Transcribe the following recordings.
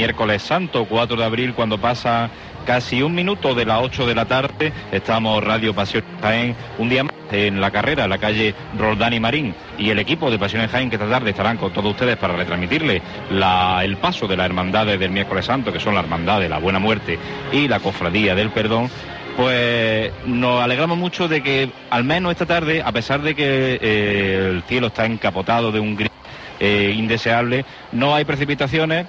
miércoles santo, 4 de abril, cuando pasa casi un minuto de las 8 de la tarde. Estamos Radio Pasión Jaén, un día más en la carrera, en la calle Roldán y Marín. Y el equipo de Pasión Jaén que esta tarde estarán con todos ustedes para retransmitirle el paso de las hermandades del miércoles santo, que son la hermandad de la buena muerte y la cofradía del perdón. Pues nos alegramos mucho de que al menos esta tarde, a pesar de que eh, el cielo está encapotado de un gris eh, indeseable, no hay precipitaciones,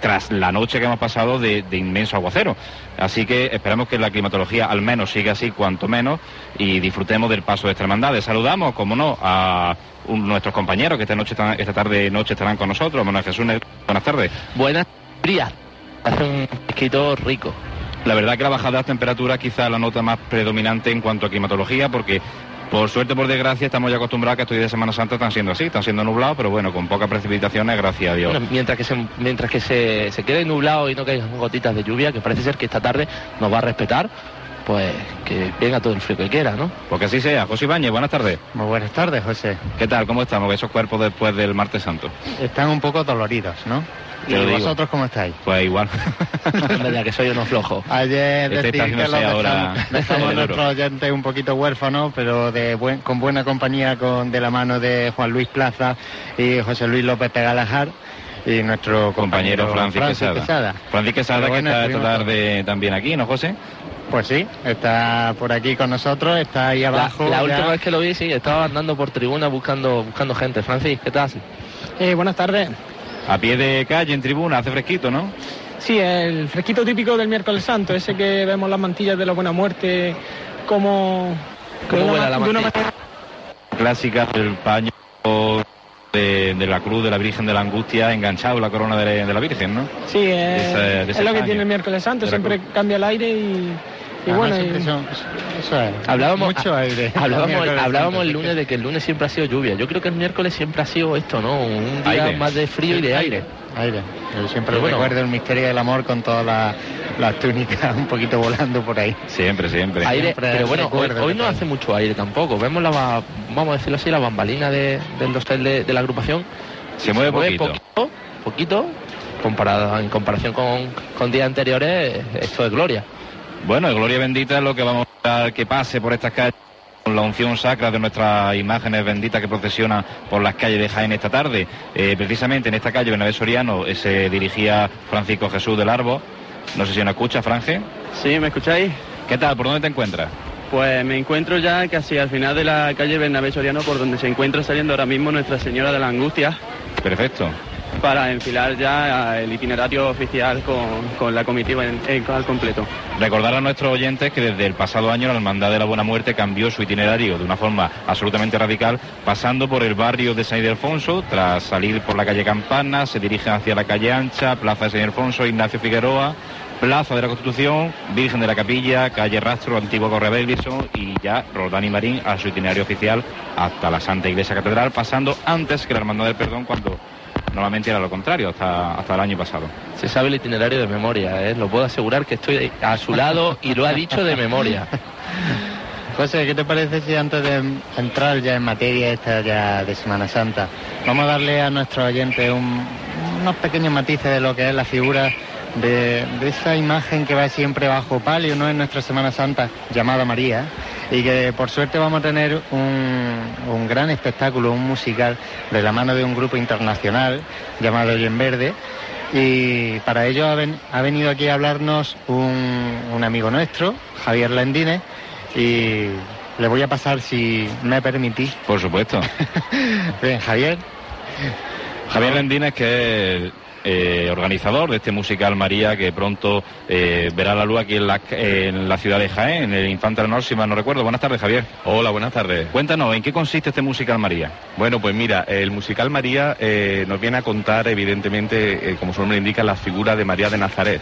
tras la noche que hemos pasado de, de inmenso aguacero. Así que esperamos que la climatología al menos siga así, cuanto menos, y disfrutemos del paso de esta hermandad. Saludamos, como no, a un- nuestros compañeros que esta, noche, esta tarde noche estarán con nosotros. Manuel Jesús, buenas tardes. Buenas días. Hace un rico. La verdad que la bajada de las temperaturas quizá la nota más predominante en cuanto a climatología, porque por suerte, por desgracia, estamos ya acostumbrados a que estos días de Semana Santa están siendo así, están siendo nublados, pero bueno, con pocas precipitaciones, gracias a Dios. Mientras que, se, mientras que se, se quede nublado y no caigan gotitas de lluvia, que parece ser que esta tarde nos va a respetar, pues que venga todo el frío que quiera, ¿no? Porque así sea. José Ibáñez, buenas tardes. Muy buenas tardes, José. ¿Qué tal? ¿Cómo estamos? Esos cuerpos después del martes santo. Están un poco doloridos, ¿no? ¿Y lo vosotros cómo estáis? Pues igual. Es verdad que soy uno flojo. Ayer Este decir que los ahora dejamos, nuestros oyentes un poquito huérfanos, pero de buen- con buena compañía con de la mano de Juan Luis Plaza y José Luis López de Galajar y nuestro compañero compañero, Francis, Quesada. Francis Quesada, que está esta tarde también aquí, ¿no, José? Pues sí, está por aquí con nosotros, está ahí abajo. la última vez que lo vi, sí, estaba andando por tribuna buscando, buscando gente. Francis, ¿qué tal? Eh, buenas tardes. A pie de calle, en tribuna, hace fresquito, ¿no? Sí, el fresquito típico del miércoles santo, ese que vemos las mantillas de la buena muerte, como... ¿Cómo de una la de una mantilla? manera- Clásica del paño de, de la cruz de la Virgen de la Angustia enganchado en la corona de, de la Virgen, ¿no? Sí, ese es lo que tiene el miércoles santo, siempre cambia el aire y, y bueno... y- son- eso es. Hablábamos, Mucho aire. hablábamos, hablábamos el lunes de que el lunes siempre ha sido lluvia. Yo creo que el miércoles siempre ha sido esto, ¿no? Un día Aire. más de frío y de aire. Aire. Yo siempre Pero bueno. recuerdo el misterio del amor con todas las, las túnicas un poquito volando por ahí. Siempre, siempre. Aire, Siempre pero bueno, hoy, hoy no hace mucho aire tampoco. Vemos la, vamos a decirlo así, la bambalina de, del hostel de, de la agrupación. Se mueve poquito. poquito, poquito, comparado, en comparación con, con días anteriores, esto es gloria. Bueno, gloria bendita es lo que vamos a que pase por estas calles con la unción sacra de nuestras imágenes benditas que procesionan por las calles de Jaén esta tarde. Eh, precisamente en esta calle Bernabé Soriano eh, se dirigía Francisco Jesús del Arbo. No sé si nos escucha, Franje. Sí, ¿me escucháis? ¿Qué tal? ¿Por dónde te encuentras? Pues me encuentro ya casi al final de la calle Bernabé Soriano, por donde se encuentra saliendo ahora mismo Nuestra Señora de la Angustia, Perfecto. Para enfilar ya el itinerario oficial con, con la comitiva en- en- al completo. Recordar a nuestros oyentes que desde el pasado año la Hermandad de la Buena Muerte cambió su itinerario de una forma absolutamente radical, pasando por el barrio de San Ildefonso, tras salir por la calle Campana, se dirigen hacia la calle Ancha, Plaza de San Ildefonso, Ignacio Figueroa, Plaza de la Constitución, Virgen de la Capilla, calle Rastro, Antiguo Correa Bellison y ya Roldán y Marín a su itinerario oficial hasta la Santa Iglesia Catedral, pasando antes que la Hermandad del Perdón cuando normalmente era lo contrario, hasta, hasta el año pasado. Se sabe el itinerario de memoria, ¿eh? lo puedo asegurar que estoy a su lado y lo ha dicho de memoria. José, ¿qué te parece si antes de entrar ya en materia esta ya de Semana Santa, vamos a darle a nuestros oyentes un- unos pequeños matices de lo que es la figura de, de esa imagen que va siempre bajo palio, ¿no? En nuestra Semana Santa, llamada María, y que por suerte vamos a tener un, un gran espectáculo, un musical, de la mano de un grupo internacional llamado Hoy en Verde, y para ello ha, ven- ha venido aquí a hablarnos un, un amigo nuestro, Javier Lendines, y le voy a pasar, si me permitís. Por supuesto. Bien, Javier. Javier Lendines, que es eh, organizador de este musical María, que pronto eh, verá la luz aquí en la, en la ciudad de Jaén, en el Infante Leonor, si mal no recuerdo. Buenas tardes, Javier. Hola, buenas tardes. Cuéntanos, ¿en qué consiste este musical María? Bueno, pues mira, el musical María eh, nos viene a contar, evidentemente, como su nombre indica, la figura de María de Nazaret.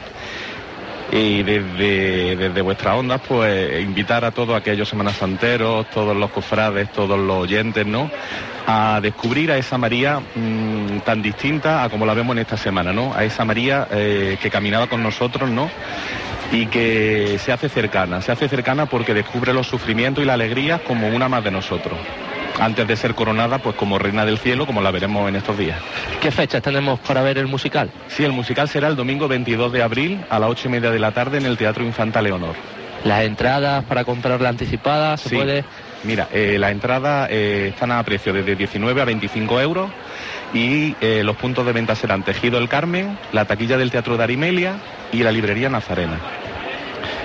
Y desde, desde vuestras ondas, pues invitar a todos aquellos semanas santeros, todos los cofrades, todos los oyentes, ¿no? A descubrir a esa María mm, tan distinta a como la vemos en esta semana, ¿no? A esa María eh, que caminaba con nosotros, ¿no? y que se hace cercana, se hace cercana porque descubre los sufrimientos y la alegría como una más de nosotros. Antes de ser coronada pues como reina del cielo, como la veremos en estos días. ¿Qué fechas tenemos para ver el musical? Sí, el musical será el domingo 22 de abril a las ocho y media de la tarde en el Teatro Infanta Leonor. Las entradas para comprarla anticipada, ¿se Sí. puede? Mira, eh, las entradas eh, están a precio desde 19 a 25 euros y eh, los puntos de venta serán Tejido el Carmen, la taquilla del Teatro de Arimelia y la librería Nazarena.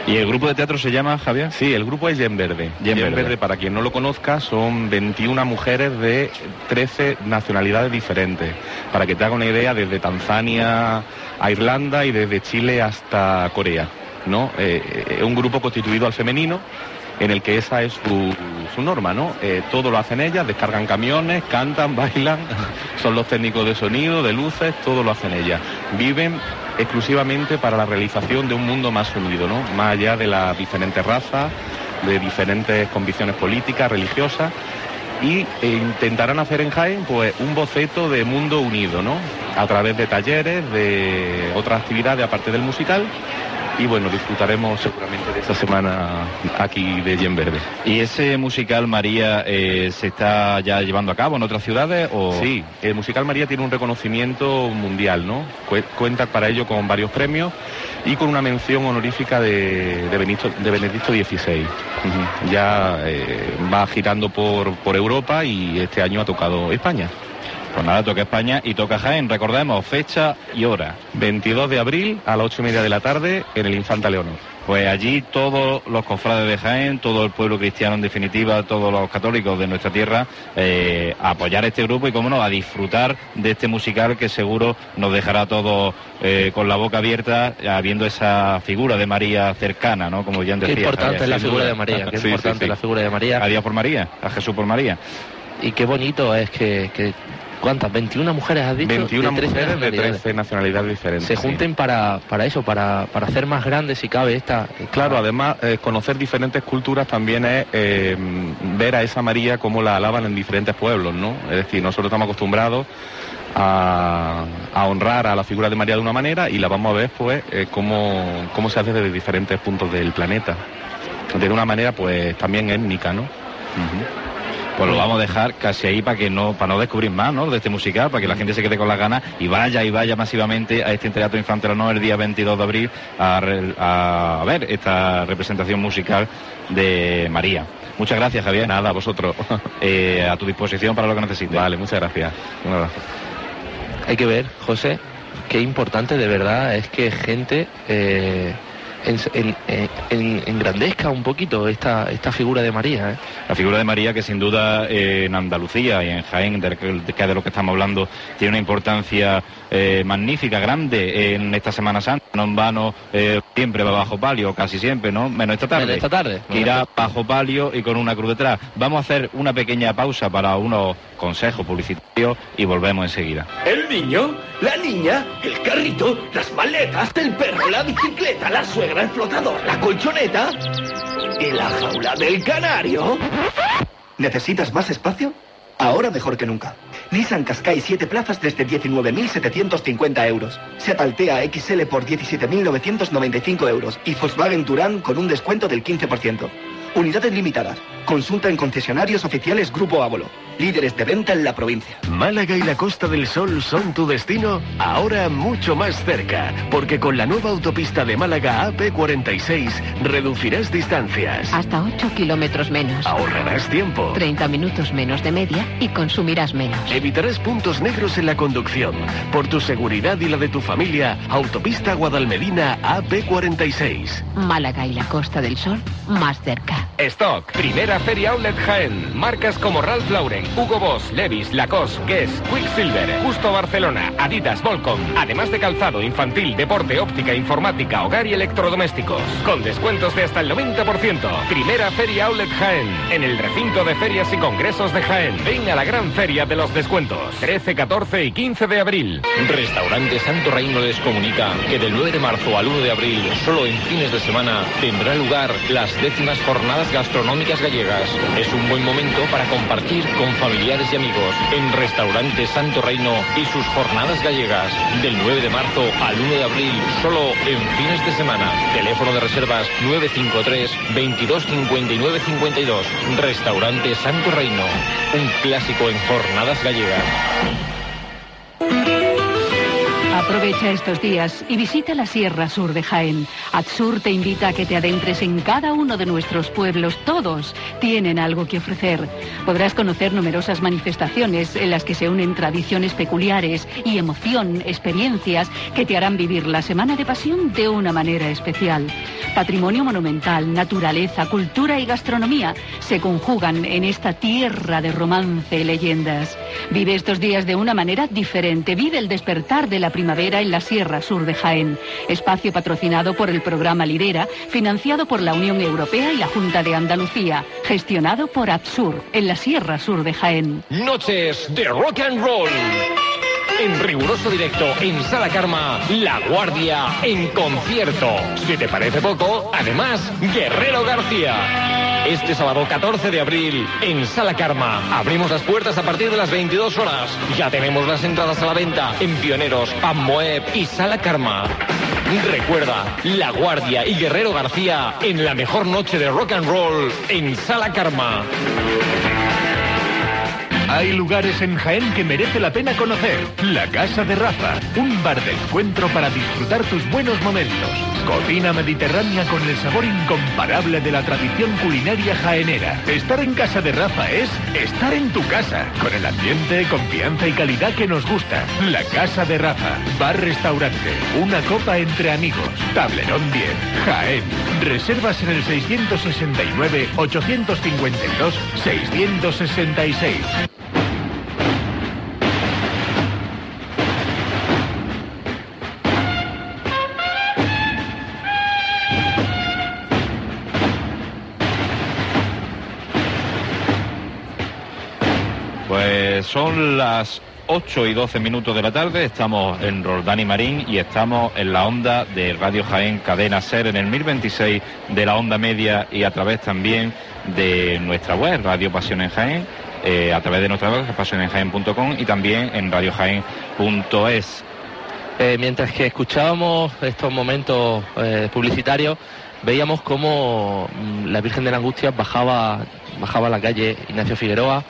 ¿Y el grupo de teatro se llama, Javier? Sí, el grupo es Yen Verde. Yen Yen Verde. Verde, para quien no lo conozca, son 21 mujeres de 13 nacionalidades diferentes. Para que te haga una idea, desde Tanzania a Irlanda y desde Chile hasta Corea. ¿no? Eh, eh, un grupo constituido al femenino en el que esa es su, su norma, ¿no? Eh, todo lo hacen ellas, descargan camiones, cantan, bailan, son los técnicos de sonido, de luces, todo lo hacen ellas. Viven exclusivamente para la realización de un mundo más unido, ¿no? Más allá de las diferentes razas, de diferentes convicciones políticas, religiosas, y eh, intentarán hacer en Jaén pues un boceto de mundo unido, ¿no? A través de talleres, de otras actividades aparte del musical. Y bueno, disfrutaremos seguramente de esta semana aquí de Yen Verde. ¿Y ese musical, María, eh, se está ya llevando a cabo en otras ciudades? O... Sí, el musical María tiene un reconocimiento mundial, ¿no? Cue- Cuenta para ello con varios premios y con una mención honorífica de, de Benito- de Benedicto XVI. Ya eh, va girando por, por Europa y este año ha tocado España. Pues nada, toca España y toca Jaén. Recordemos fecha y hora. 22 de abril a las 8 y media de la tarde en el Infanta Leonor. Pues allí todos los cofrades de Jaén, todo el pueblo cristiano en definitiva, todos los católicos de nuestra tierra, eh, a apoyar este grupo y, como no, a disfrutar de este musical que seguro nos dejará a todos eh, con la boca abierta, viendo esa figura de María cercana, ¿no? Como ya Qué decía. importante Javier, es la figura duda. de María, qué Sí, importante sí. la figura de María. A Dios por María, a Jesús por María. Y qué bonito es que, que ¿cuántas? 21 mujeres has dicho. 21 de 13 mujeres de nacionalidades. 13 nacionalidades diferentes. Se sí. junten para, para eso, para, para hacer más grande si cabe esta. Claro, además, eh, conocer diferentes culturas también es eh, ver a esa María como la alaban en diferentes pueblos, ¿no? Es decir, nosotros estamos acostumbrados a, a honrar a la figura de María de una manera y la vamos a ver, pues, eh, cómo, cómo se hace desde diferentes puntos del planeta. De una manera, pues, también étnica, ¿no? Pues lo vamos a dejar casi ahí para que no, para no descubrir más, ¿no? De este musical, para que la gente se quede con las ganas y vaya y vaya masivamente a este Teatro Infante Leonor el día 22 de abril a ver esta representación musical de María. Muchas gracias, Javier. Nada, a vosotros. Eh, a tu disposición para lo que necesites. vale, muchas gracias. Un abrazo. Hay que ver, José, qué importante de verdad es que gente eh, en- en- en- en- engrandezca un poquito esta, esta figura de María. ¿eh? La figura de María, que sin duda eh, en Andalucía y en Jaén, de, que es de lo que estamos hablando, tiene una importancia eh, magnífica, grande en esta Semana Santa. No en vano, eh, siempre va bajo palio, casi siempre, ¿no? Menos esta tarde. Menos esta tarde. Que irá bajo palio y con una cruz detrás. Vamos a hacer una pequeña pausa para unos consejos publicitarios y volvemos enseguida. El niño, la niña, el carrito, las maletas, el perro, la bicicleta, la suegra, el flotador, la colchoneta y la jaula del canario. ¿Necesitas más espacio? Ahora mejor que nunca. Nissan Qashqai 7 plazas desde 19.750 euros. Seat Altea XL por 17.995 euros. Y Volkswagen Touran con un descuento del 15%. Unidades limitadas. Consulta en concesionarios oficiales Grupo Ávolo. Líderes de venta en la provincia. Málaga y la Costa del Sol son tu destino, ahora mucho más cerca, porque con la nueva autopista de Málaga AP46 reducirás distancias, Hasta 8 kilómetros menos. ahorrarás tiempo, 30 minutos menos de media y consumirás menos. evitarás puntos negros en la conducción. Por tu seguridad y la de tu familia, Autopista Guadalmedina AP46. Málaga y la Costa del Sol más cerca. Stock, primera feria outlet Jaén. Marcas como Ralph Lauren, Hugo Boss, Levis, Lacoste, Guess, Quicksilver, Justo Barcelona, Adidas, Volcom. Además de calzado infantil, deporte, óptica, informática, hogar y electrodomésticos. Con descuentos de hasta el 90%. Primera feria outlet Jaén. En el recinto de ferias y congresos de Jaén. Ven a la gran feria de los descuentos. 13, 14 y 15 de abril. Restaurante Santo Reino les comunica que del 9 de marzo al 1 de abril, solo en fines de semana, tendrá lugar las décimas jornadas jornadas gastronómicas gallegas. Es un buen momento para compartir con familiares y amigos en Restaurante Santo Reino y sus jornadas gallegas. Del 9 de marzo al 1 de abril, solo en fines de semana. Teléfono de reservas 953 22 59 52. Restaurante Santo Reino. Un clásico en jornadas gallegas. Aprovecha estos días y visita la Sierra Sur de Jaén. Atsur te invita a que te adentres en cada uno de nuestros pueblos. Todos tienen algo que ofrecer. Podrás conocer numerosas manifestaciones en las que se unen tradiciones peculiares y emoción, experiencias que te harán vivir la Semana de Pasión de una manera especial. Patrimonio monumental, naturaleza, cultura y gastronomía se conjugan en esta tierra de romance y leyendas. Vive estos días de una manera diferente. Vive el despertar de la primavera en la Sierra Sur de Jaén. Espacio patrocinado por el programa Lidera, financiado por la Unión Europea y la Junta de Andalucía. Gestionado por Absur, en la Sierra Sur de Jaén. Noches de rock and roll. En riguroso directo en Sala Karma, La Guardia en concierto. Si te parece poco, además, Guerrero García. Este sábado 14 de abril en Sala Karma. Abrimos las puertas a partir de las 22 horas. Ya tenemos las entradas a la venta en Pioneros, Ammoeb y Sala Karma. Recuerda, La Guardia y Guerrero García en la mejor noche de rock and roll en Sala Karma. Hay lugares en Jaén que merece la pena conocer. La Casa de Rafa, un bar de encuentro para disfrutar tus buenos momentos. Cocina mediterránea con el sabor incomparable de la tradición culinaria jaenera. Estar en Casa de Rafa es estar en tu casa, con el ambiente, confianza y calidad que nos gusta. La Casa de Rafa, bar-restaurante, una copa entre amigos. Tablerón 10, Jaén. Reservas en el 669-852-666. Pues son las 8 y 12 minutos de la tarde, estamos en Roldán y Marín y estamos en la onda de Radio Jaén Cadena Ser en el 1026 de la onda media y a través también de nuestra web, Radio Pasión en Jaén, eh, a través de nuestra web, pasionenjaén.com y también en radiojaén.es. Eh, mientras que escuchábamos estos momentos eh, publicitarios, veíamos cómo mm, la Virgen de la Angustia bajaba, bajaba a la calle Ignacio Figueroa,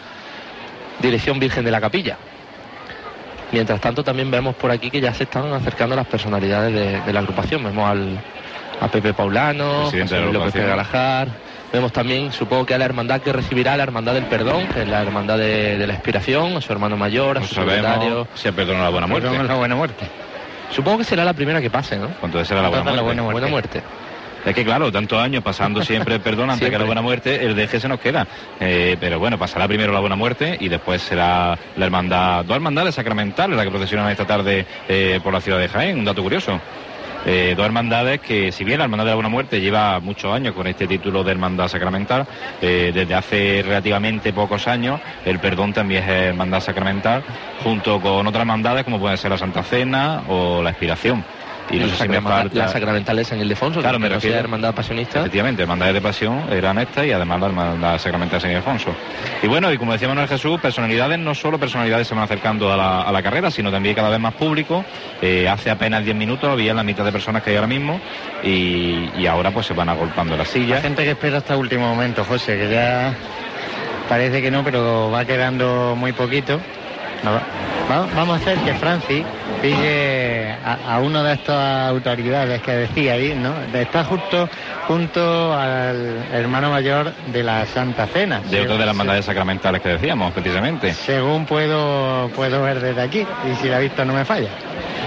dirección Virgen de la Capilla. Mientras tanto también vemos por aquí que ya se están acercando las personalidades de, de la agrupación. Vemos al, a Pepe Paulano, a Presidente López de. Galajar. Vemos también, supongo que a la hermandad que recibirá la hermandad del perdón, que es la hermandad de, de la expiración, a su hermano mayor, a No su secretario. ha perdonado la buena muerte. La buena muerte. Supongo que será la primera que pase, ¿no? ¿Cuánto será la buena la muerte? Buena muerte. Es que claro, tantos años pasando siempre el perdón antes que la buena muerte, el deje se nos queda. Eh, pero bueno, pasará primero la buena muerte y después será la hermandad, dos hermandades sacramentales la que procesionan esta tarde eh, por la ciudad de Jaén, un dato curioso. Eh, dos hermandades que, si bien la Hermandad de la Buena Muerte lleva muchos años con este título de Hermandad Sacramental, eh, desde hace relativamente pocos años, el perdón también es Hermandad Sacramental, junto con otras hermandades como puede ser la Santa Cena o la Expiración. Y no la, sé si me sacramental, falta... la sacramental de San Ildefonso, Claro, que me no sea refiero- hermandad pasionista. Efectivamente, hermandades de pasión eran estas y además la hermandad sacramental de San Ildefonso. Y bueno, y como decía Manuel Jesús, personalidades, no solo personalidades se van acercando a la, a la carrera, sino también cada vez más público. Eh, hace apenas 10 minutos había la mitad de personas que hay ahora mismo y, y ahora pues se van agolpando las La sillas. gente que espera hasta último momento, José, que ya parece que no, pero va quedando muy poquito. Vamos a hacer que Francis pille a, a una de estas autoridades que decía ahí, ¿no? Está justo junto al hermano mayor de la Santa Cena. De otra de las hermandades sacramentales que decíamos, precisamente. Según puedo, puedo ver desde aquí, y si la vista no me falla.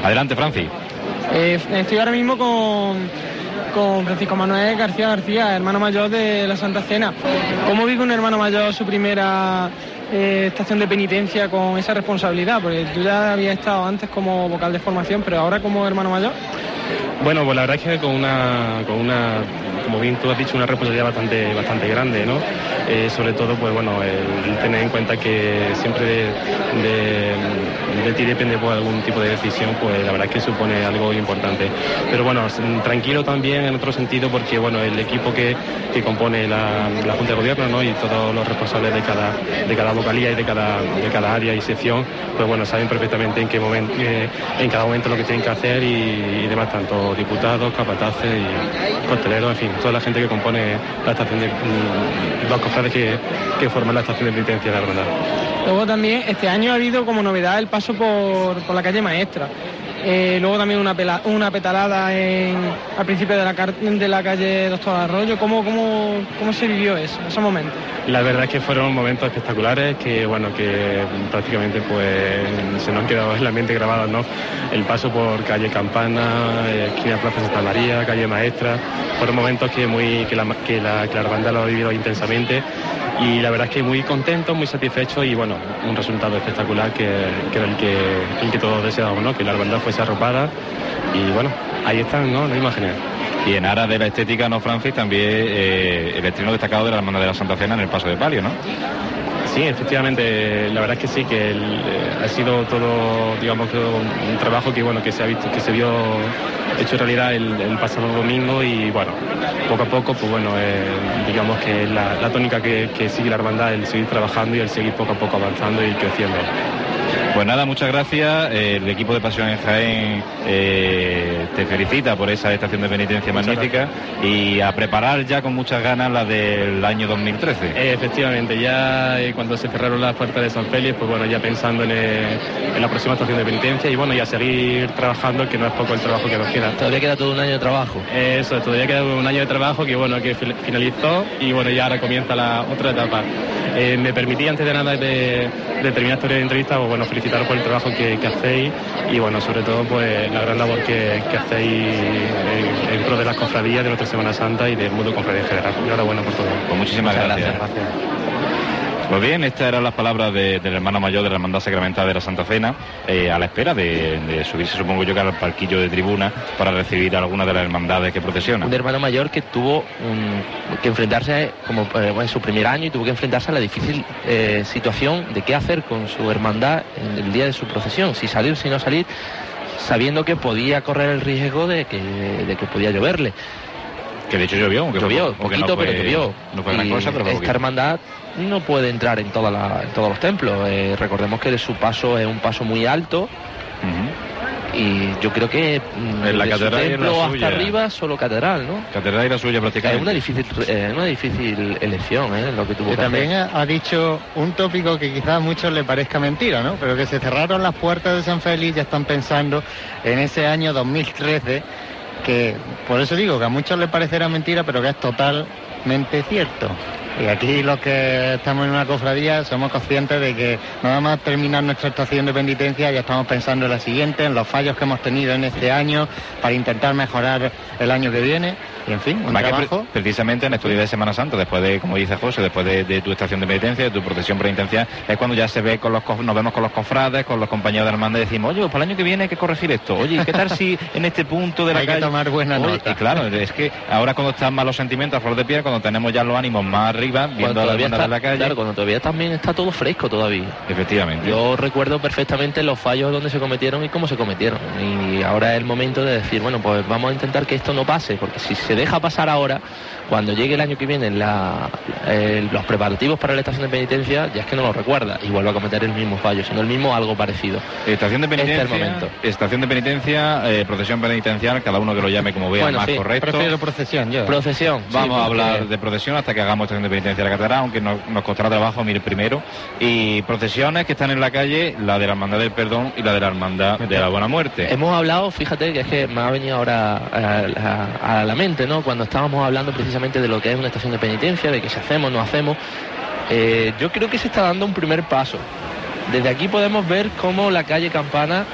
Adelante, Francis. Eh, estoy ahora mismo con, con Francisco Manuel García García, hermano mayor de la Santa Cena. ¿Cómo vive un hermano mayor su primera eh, estación de penitencia con esa responsabilidad? Porque tú ya habías estado antes como vocal de formación, pero ahora como hermano mayor. Bueno, pues la verdad es que con una, con una como bien tú has dicho, una responsabilidad bastante, bastante grande, ¿no? Eh, sobre todo, pues bueno, el, tener en cuenta que siempre de, de, ti depende pues, algún tipo de decisión, pues la verdad es que supone algo importante. Pero bueno, tranquilo también en otro sentido porque bueno, el equipo que, compone la, Junta de Gobierno ¿no? y todos los responsables de cada, de cada vocalía y de cada, de cada área y sección, pues bueno, saben perfectamente en qué momento, eh, en cada momento lo que tienen que hacer y, demás, tanto diputados, capataces y costeleros, en fin, toda la gente que compone la estación de mm, los cofrades que, que forman la estación de penitencia de la verdad. Luego también este año ha habido como novedad el paso por, por la calle Maestra. Eh, luego también una, una petalada en, al principio de la, de la calle Doctor Arroyo. ¿Cómo, cómo, cómo se vivió eso, esos momentos? La verdad es que fueron momentos espectaculares que, bueno, que prácticamente pues se nos han quedado en la mente grabado, ¿no? El paso por calle Campana, esquina Plaza Santa María, calle Maestra, fueron momentos que, muy, que, la, que, la, que la banda lo ha vivido intensamente y la verdad es que muy contento, muy satisfecho y bueno, un resultado espectacular que, era el que, el que todos deseábamos. Que la banda fuese arropada y bueno, ahí están, ¿no? Las imágenes. Y en aras de la estética, ¿no, Francis? También eh, el estreno destacado de la Hermana de la Santa Cena en el Paso de Palio, ¿no? Sí, efectivamente, la verdad es que sí, que eh, ha sido todo, digamos, un trabajo que bueno, que se ha visto, que se vio hecho realidad el, pasado domingo y bueno, poco a poco, pues bueno, eh, digamos que la, la tónica que, que sigue la hermandad, el seguir trabajando y el seguir poco a poco avanzando y creciendo. Pues nada, muchas gracias. El equipo de Pasión en Jaén eh, te felicita por esa estación de penitencia magnífica y a preparar ya con muchas ganas la del año 2013. Eh, efectivamente, ya eh, cuando se cerraron las puertas de San Félix, pues bueno, ya pensando en, la próxima estación de penitencia y bueno, ya seguir trabajando, que no es poco el trabajo que nos queda. Todavía queda todo un año de trabajo. Eso, todavía queda un año de trabajo que bueno, que finalizó y bueno, ya ahora comienza la otra etapa. Me permití antes de nada de, terminar esta entrevista, pues bueno, felicitaros por el trabajo que, hacéis y bueno, sobre todo pues la gran labor que, hacéis en, pro de las cofradías de nuestra Semana Santa y del mundo cofradía en general. Enhorabuena por todo. Pues muchísimas gracias. Pues bien, estas eran las palabras del hermano mayor de la Hermandad Sacramental de la Santa Cena, eh, a la espera de, subirse, supongo yo, que al parquillo de tribuna para recibir a alguna de las hermandades que procesionan. Un hermano mayor que tuvo que enfrentarse, como eh, en su primer año, y tuvo que enfrentarse a la difícil eh, situación de qué hacer con su hermandad en el día de su procesión, si salir, si no salir, sabiendo que podía correr el riesgo de que podía lloverle. Que de hecho llovió, aunque llovió, poquito, pero llovió. No fue gran cosa, pero Esta hermandad no puede entrar en, toda la, todos los templos. Eh, recordemos que su paso es un paso muy alto. Y yo creo que mm, en la catedral templo hasta arriba solo catedral, ¿no? Catedral y la suya prácticamente. Es una difícil, eh, una difícil elección, ¿eh? Lo que tuvo y también ha dicho un tópico que quizás a muchos le parezca mentira, ¿no? Pero que se cerraron las puertas de San Félix, ya están pensando en ese año 2013 que por eso digo que a muchos les parecerá mentira, pero que es totalmente cierto. Y aquí los que estamos en una cofradía somos conscientes de que nada más terminar nuestra estación de penitencia ya estamos pensando en la siguiente, en los fallos que hemos tenido en este año para intentar mejorar el año que viene y en fin, un trabajo. precisamente en estos días de Semana Santa, después de, como dice José, después de, tu estación de penitencia, de tu procesión penitencial, es cuando ya se ve con los nos vemos con los cofrades, con los compañeros de hermandad y decimos, oye, pues para el año que viene hay que corregir esto. Oye, ¿qué tal si en este punto de la hay calle... que tomar buena nota. Y claro, es que ahora cuando están más los sentimientos a flor de piel, cuando tenemos ya los ánimos más arriba, viendo la está, de la calle. Claro, cuando todavía también está todo fresco todavía. Efectivamente. Yo recuerdo perfectamente los fallos donde se cometieron y cómo se cometieron. Y ahora es el momento de decir, bueno, pues vamos a intentar que esto no pase, porque si se deja pasar ahora cuando llegue el año que viene los preparativos para la estación de penitencia, ya es que no lo recuerda y vuelve a cometer el mismo fallo, sino el mismo algo parecido. Estación de este penitencia, estación de penitencia, eh, procesión penitencial, cada uno que lo llame como vea más correcto. Prefiero procesión, yo. Procesión. Vamos a hablar de procesión hasta que hagamos estación de penitencia de la catedral, aunque nos, costará trabajo ir primero. Y procesiones que están en la calle, la de la Hermandad del Perdón y la de la Hermandad de la Buena Muerte. Hemos hablado, fíjate que es que me ha venido ahora a, a la mente, ¿no? Cuando estábamos hablando precisamente de lo que es una estación de penitencia, de que si hacemos, no hacemos. Eh, yo creo que se está dando un primer paso. Desde aquí podemos ver cómo la calle Campana,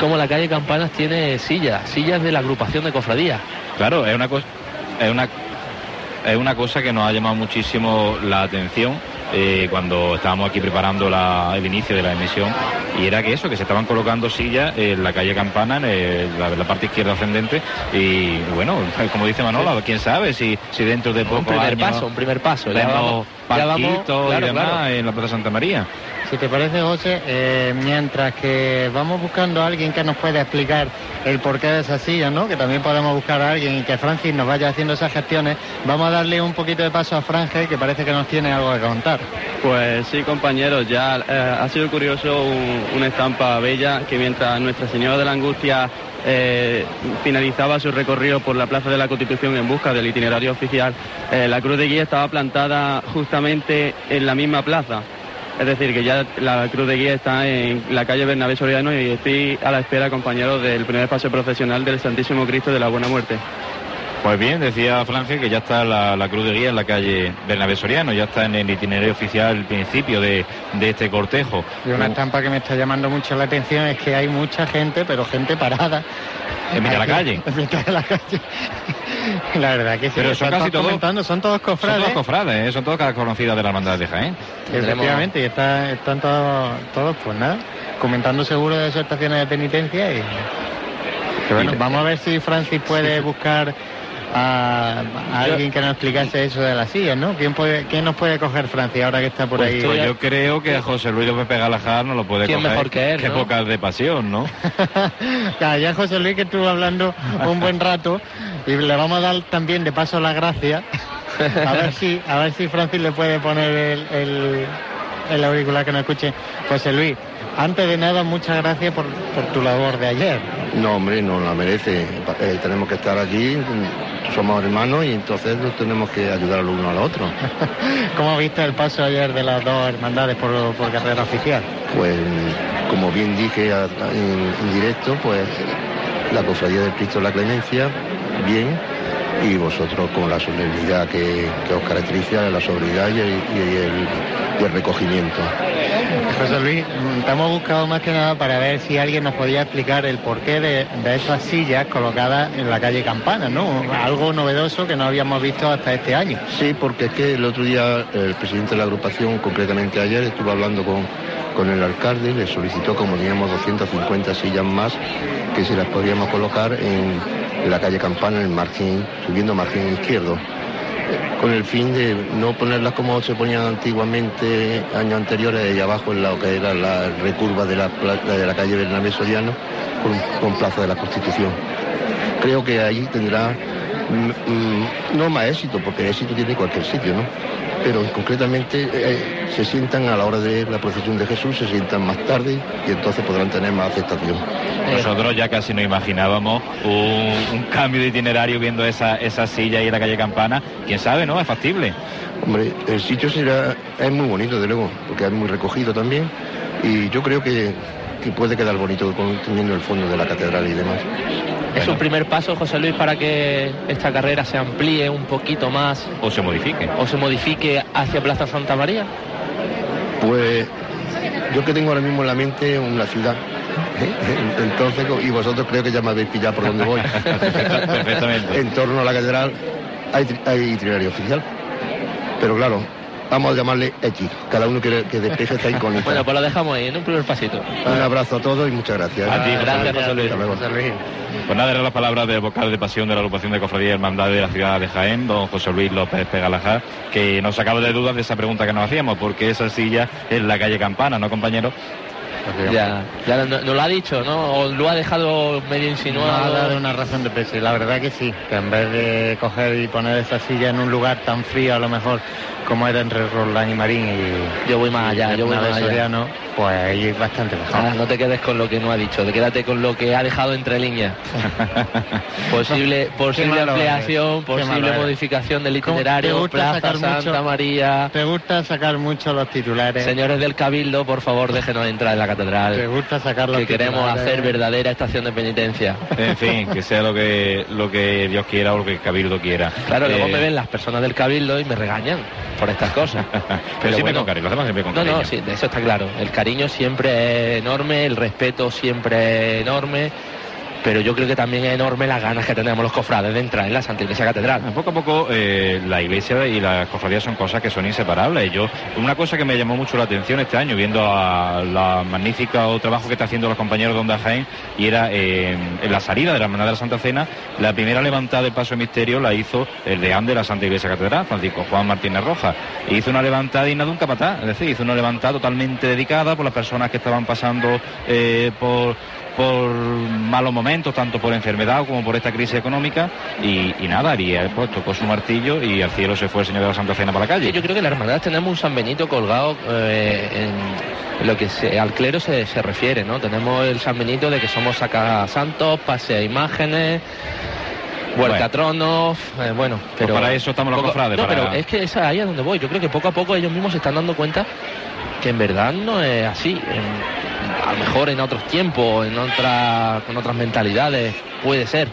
cómo la calle Campanas tiene sillas, sillas de la agrupación de cofradías. Claro, es una cosa, es una, es una cosa que nos ha llamado muchísimo la atención eh, cuando estábamos aquí preparando la- el inicio de la emisión y era que eso, que se estaban colocando sillas en la calle Campana, en el- la, la parte izquierda ascendente y bueno, como dice Manolo, quién sabe si, si dentro de poco Un primer paso, un primer paso. Vemos ya vamos, claro, y demás claro. en la Plaza Santa María. Si te parece, José, eh, mientras que vamos buscando a alguien que nos pueda explicar el porqué de esas sillas, ¿no? Que también podemos buscar a alguien y que Francis nos vaya haciendo esas gestiones. Vamos a darle un poquito de paso a Franje, que parece que nos tiene algo que contar. Pues sí, compañeros, ya eh, ha sido curioso un- una estampa bella que mientras Nuestra Señora de la Angustia eh, finalizaba su recorrido por la Plaza de la Constitución en busca del itinerario oficial, eh, la cruz de guía estaba plantada justamente en la misma plaza. Es decir, que ya la cruz de guía está en la calle Bernabé Soriano y estoy a la espera, compañeros, del primer paso profesional del Santísimo Cristo de la Buena Muerte. Pues bien, decía Franje que ya está la, la cruz de guía en la calle Bernabé Soriano, ya está en el itinerario oficial el principio de, de este cortejo. Y una estampa que me está llamando mucho la atención es que hay mucha gente, pero gente parada. En mitad de la calle. En mitad de la calle. La verdad que sí. Pero son están casi todos- comentando, son todos Son cofrades. todos cofrades, ¿eh? son todos caras conocidas de la hermandad de Jaén. Efectivamente, y está- están todos, todos, pues nada, comentando seguro de sus estaciones de penitencia y... que bueno, vamos a ver si Francis puede buscar a, a alguien que nos explicase eso de las sillas, ¿no? ¿Quién, puede, ¿Quién nos puede coger Francis ahora que está por ahí? Pues yo creo que a José Luis López Galajar no lo puede ¿Quién coger. mejor que él, Qué no? pocas de pasión, ¿no? Ya, ya José Luis que estuvo hablando un buen rato y le vamos a dar también de paso la gracia. A ver si, a ver si Francis le puede poner el, el, el auricular que nos escuche. José Luis, antes de nada, muchas gracias por, por tu labor de ayer. No, hombre, no la merece. Eh, tenemos que estar allí, somos hermanos y entonces nos tenemos que ayudar al uno al otro. ¿Cómo viste el paso ayer de las dos hermandades por, por carrera oficial? Pues, como bien dije a- a- en, en directo, pues la cofradía del Cristo de la Clemencia, bien, y vosotros con la solemnidad que, que os caracteriza, la sobriedad y el, y el- el recogimiento. José Luis, te hemos buscado más que nada para ver si alguien nos podía explicar el porqué de, de esas sillas colocadas en la calle Campana, ¿no? Algo novedoso que no habíamos visto hasta este año. Sí, porque es que el otro día el presidente de la agrupación, concretamente ayer, estuvo hablando con, con el alcalde y le solicitó, como teníamos 250 sillas más, que si las podríamos colocar en, la calle Campana, en el margen, subiendo margen izquierdo, con el fin de no ponerlas como se ponían antiguamente, años anteriores, y abajo en lo que era la recurva de la, de la calle Bernabé Soriano, con, con Plaza de la Constitución. Creo que ahí tendrá mm, mm, no más éxito, porque éxito tiene cualquier sitio, ¿no? Pero concretamente eh, se sientan a la hora de la procesión de Jesús, se sientan más tarde y entonces podrán tener más aceptación. Nosotros ya casi nos imaginábamos un, un cambio de itinerario viendo esa, esa silla ahí en la calle Campana. Quién sabe, ¿no? Es factible. Hombre, el sitio será, es muy bonito, de luego, porque es muy recogido también y yo creo que, que puede quedar bonito con, teniendo el fondo de la catedral y demás. Es un primer paso, José Luis, para que esta carrera se amplíe un poquito más. O se modifique. O se modifique hacia Plaza Santa María. Pues yo que tengo ahora mismo en la mente una ciudad. ¿eh? Entonces, y vosotros creo que ya me habéis pillado por donde voy. Perfectamente. En torno a la catedral hay, hay itinerario oficial. Pero claro, vamos a llamarle X. Cada uno que, que despeje esta incógnita. Bueno, pues lo dejamos ahí, en un primer pasito. Un abrazo a todos y muchas gracias. A ti, José Luis. Hasta luego. Pues nada, eran las palabras del vocal de pasión de la agrupación de cofradía y hermandad de la ciudad de Jaén, don José Luis López Pegalajar, que nos sacaba de dudas de esa pregunta que nos hacíamos, porque esa silla es la calle Campana, ¿no, compañero? Ya, ya no- lo ha dicho, ¿no? O lo ha dejado medio No ha insinuado. dado una razón de peso y la verdad que sí, que en vez de coger y poner esa silla en un lugar tan frío a lo mejor como era entre Roldán y Marín y Yo voy más allá, yo voy más allá. Soriano, pues ahí es bastante mejor. Ah, no te quedes con lo que no ha dicho, te quédate con lo que ha dejado entre líneas. posible posible ampliación, posible modificación del ¿Cómo te itinerario, Plaza Santa mucho- María. Te gusta sacar mucho los titulares. Señores del Cabildo, por favor, déjenos entrar en la catedral. Te gusta sacar los que queremos hacer verdadera estación de penitencia. En fin, que sea lo que, lo que Dios quiera o lo que el Cabildo quiera. Claro, luego Eh, me ven las personas del Cabildo y me regañan por estas cosas. Pero siempre bueno. con cariño, lo hacemos siempre con No, cariño. no, sí, de eso está claro. El cariño siempre es enorme, el respeto siempre es enorme pero yo creo que también es enorme las ganas que tenemos los cofrades de entrar en la Santa Iglesia Catedral. Poco a poco eh, la iglesia y las cofradías son cosas que son inseparables. Yo, una cosa que me llamó mucho la atención este año, viendo a la magnífica trabajo que está haciendo los compañeros de Onda Jaén, y era eh, en la salida de la Hermandad de la Santa Cena, la primera levantada del paso de misterio la hizo el deán de la Santa Iglesia Catedral, Francisco Juan Martínez Rojas. E hizo una levantada digna de un capataz, es decir, hizo una levantada totalmente dedicada por las personas que estaban pasando eh, por por malos momentos, tanto por enfermedad como por esta crisis económica. Y, nada, él pues, tocó su martillo y al cielo se fue el Señor de la Santa Cena para la calle. yo creo que en la hermandad tenemos un San Benito colgado eh, en lo que al clero se, refiere, ¿no? Tenemos el San Benito de que somos santos, pase a imágenes. Vuelta a tronos, eh, bueno, pues pero para eso estamos los cofrades. No, pero es que es ahí a donde voy. Yo creo que poco a poco ellos mismos se están dando cuenta que en verdad no es así a lo mejor en otros tiempos, en otra, con otras mentalidades, puede ser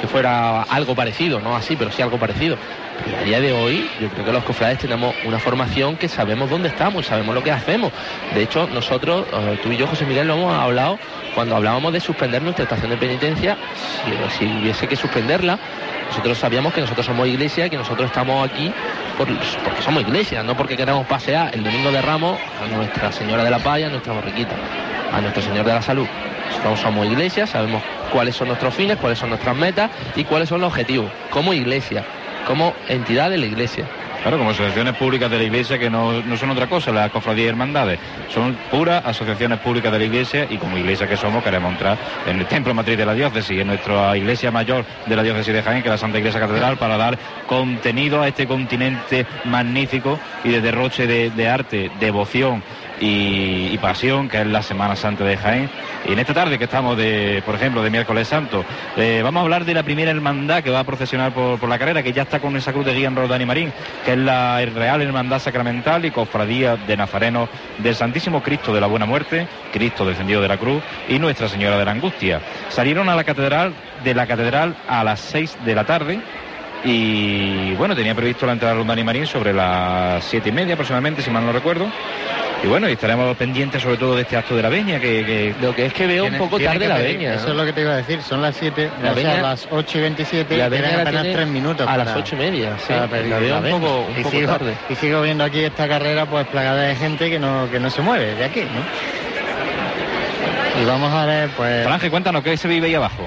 que fuera algo parecido, no así, pero sí algo parecido. Pero a día de hoy, yo creo que los cofrades tenemos una formación que sabemos dónde estamos, sabemos lo que hacemos. De hecho, nosotros, eh, tú y yo, José Miguel, lo hemos hablado cuando hablábamos de suspender nuestra estación de penitencia, si, si hubiese que suspenderla, nosotros sabíamos que nosotros somos iglesia y que nosotros estamos aquí porque somos iglesia, no porque queremos pasear el domingo de Ramos a Nuestra Señora de la Paya, a nuestra borriquita a nuestro Señor de la Salud. Nosotros somos iglesia, sabemos cuáles son nuestros fines, cuáles son nuestras metas y cuáles son los objetivos, como iglesia, como entidad de la iglesia. Claro, como asociaciones públicas de la Iglesia que no, son otra cosa, las cofradías y hermandades. Son puras asociaciones públicas de la Iglesia y como Iglesia que somos queremos entrar en el templo matriz de la diócesis, en nuestra Iglesia mayor de la diócesis de Jaén, que es la Santa Iglesia Catedral, para dar contenido a este continente magnífico y de derroche de, de arte, devoción y, pasión, que es la Semana Santa de Jaén. Y en esta tarde que estamos, de, por ejemplo, de miércoles santo, eh, vamos a hablar de la primera hermandad que va a procesionar por, la carrera, que ya está con esa cruz de guía en Rodán y Marín, que es la Real Hermandad Sacramental y Cofradía de Nazareno del Santísimo Cristo de la Buena Muerte, Cristo descendido de la cruz y Nuestra Señora de la Angustia. Salieron a la catedral, de la catedral a las 6 de la tarde, y bueno, tenía previsto la entrada de Rodán y Marín sobre las siete y media aproximadamente, si mal no recuerdo. Y bueno, estaremos pendientes sobre todo de este acto de la veña, que... Lo que es que veo un poco tarde la veña. Eso es lo que te iba a decir, son las 7, o sea, las 8 y 27 la y quedan apenas 3 minutos. A las 8 y media, sí, la veo un poco, un y poco sigo, tarde. Y sigo viendo aquí esta carrera pues plagada de gente que no, que no se mueve de aquí, ¿no? Y vamos a ver, pues... Franje, cuéntanos, ¿qué se vive ahí abajo?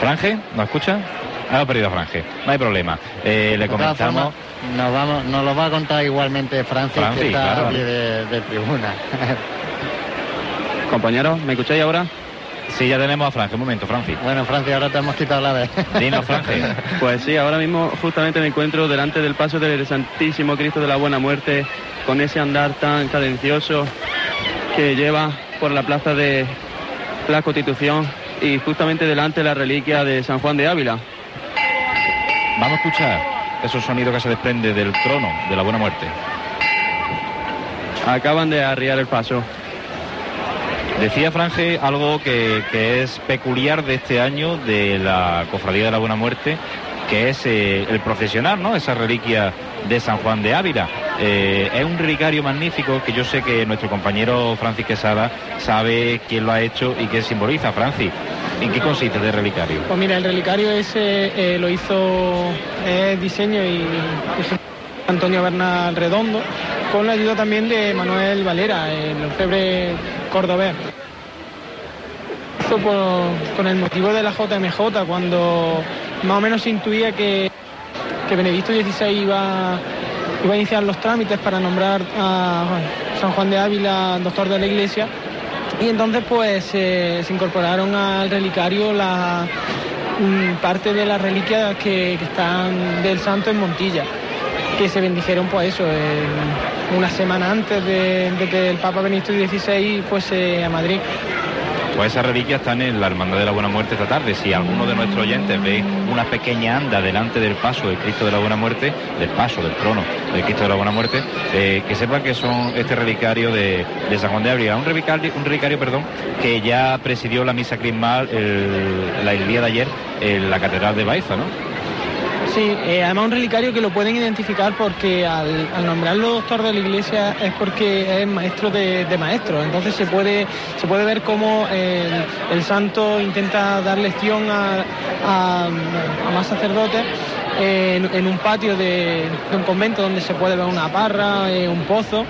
Franje, ¿nos escucha? Ha perdido a Franje, no hay problema. Eh, le comentamos... Nos, vamos, nos lo va a contar igualmente Francis, que está de, tribuna. Compañeros, ¿me escucháis ahora? Sí, ya tenemos a Francis. Un momento, Francis. Bueno, Francis, ahora te hemos quitado la vez. Dinos, Francis. Pues sí, ahora mismo justamente me encuentro delante del paso del Santísimo Cristo de la Buena Muerte, con ese andar tan cadencioso que lleva por la plaza de la Constitución y justamente delante de la reliquia de San Juan de Ávila. Vamos a escuchar esos sonidos que se desprende del trono de la buena muerte. Acaban de arriar el paso. Decía Franje algo que, es peculiar de este año de la Cofradía de la Buena Muerte, que es eh, el procesionar, ¿no? Esa reliquia de San Juan de Ávila. Eh, es un relicario magnífico que yo sé que nuestro compañero Francis Quesada sabe quién lo ha hecho y qué simboliza. Francis, ¿En qué consiste el relicario? Pues mira, el relicario ese eh, lo hizo el diseño y Antonio Bernal Redondo, con la ayuda también de Manuel Valera, el orfebre cordobés. Esto con el motivo de la JMJ, cuando más o menos intuía que, que Benedicto XVI iba, iba a iniciar los trámites para nombrar a San Juan de Ávila doctor de la Iglesia, y entonces pues se incorporaron al relicario la mm, parte de las reliquias que, están del santo en Montilla, que se bendijeron pues eso, una semana antes de, de que el Papa Benito XVI fuese a Madrid. Pues esas reliquias están en la Hermandad de la Buena Muerte esta tarde. Si alguno de nuestros oyentes ve una pequeña anda delante del paso del Cristo de la Buena Muerte, del paso del trono del Cristo de la Buena Muerte, eh, que sepan que son este relicario de, San Juan de Ávila, un relicario, un relicario perdón, que ya presidió la misa crismal el, día de ayer en la Catedral de Baeza, ¿no? Sí, eh, además un relicario que lo pueden identificar porque al, nombrarlo doctor de la iglesia es porque es maestro de, de maestros, entonces se puede, se puede ver cómo el, santo intenta dar lección a, más sacerdotes en, un patio de, un convento donde se puede ver una parra, eh, un pozo,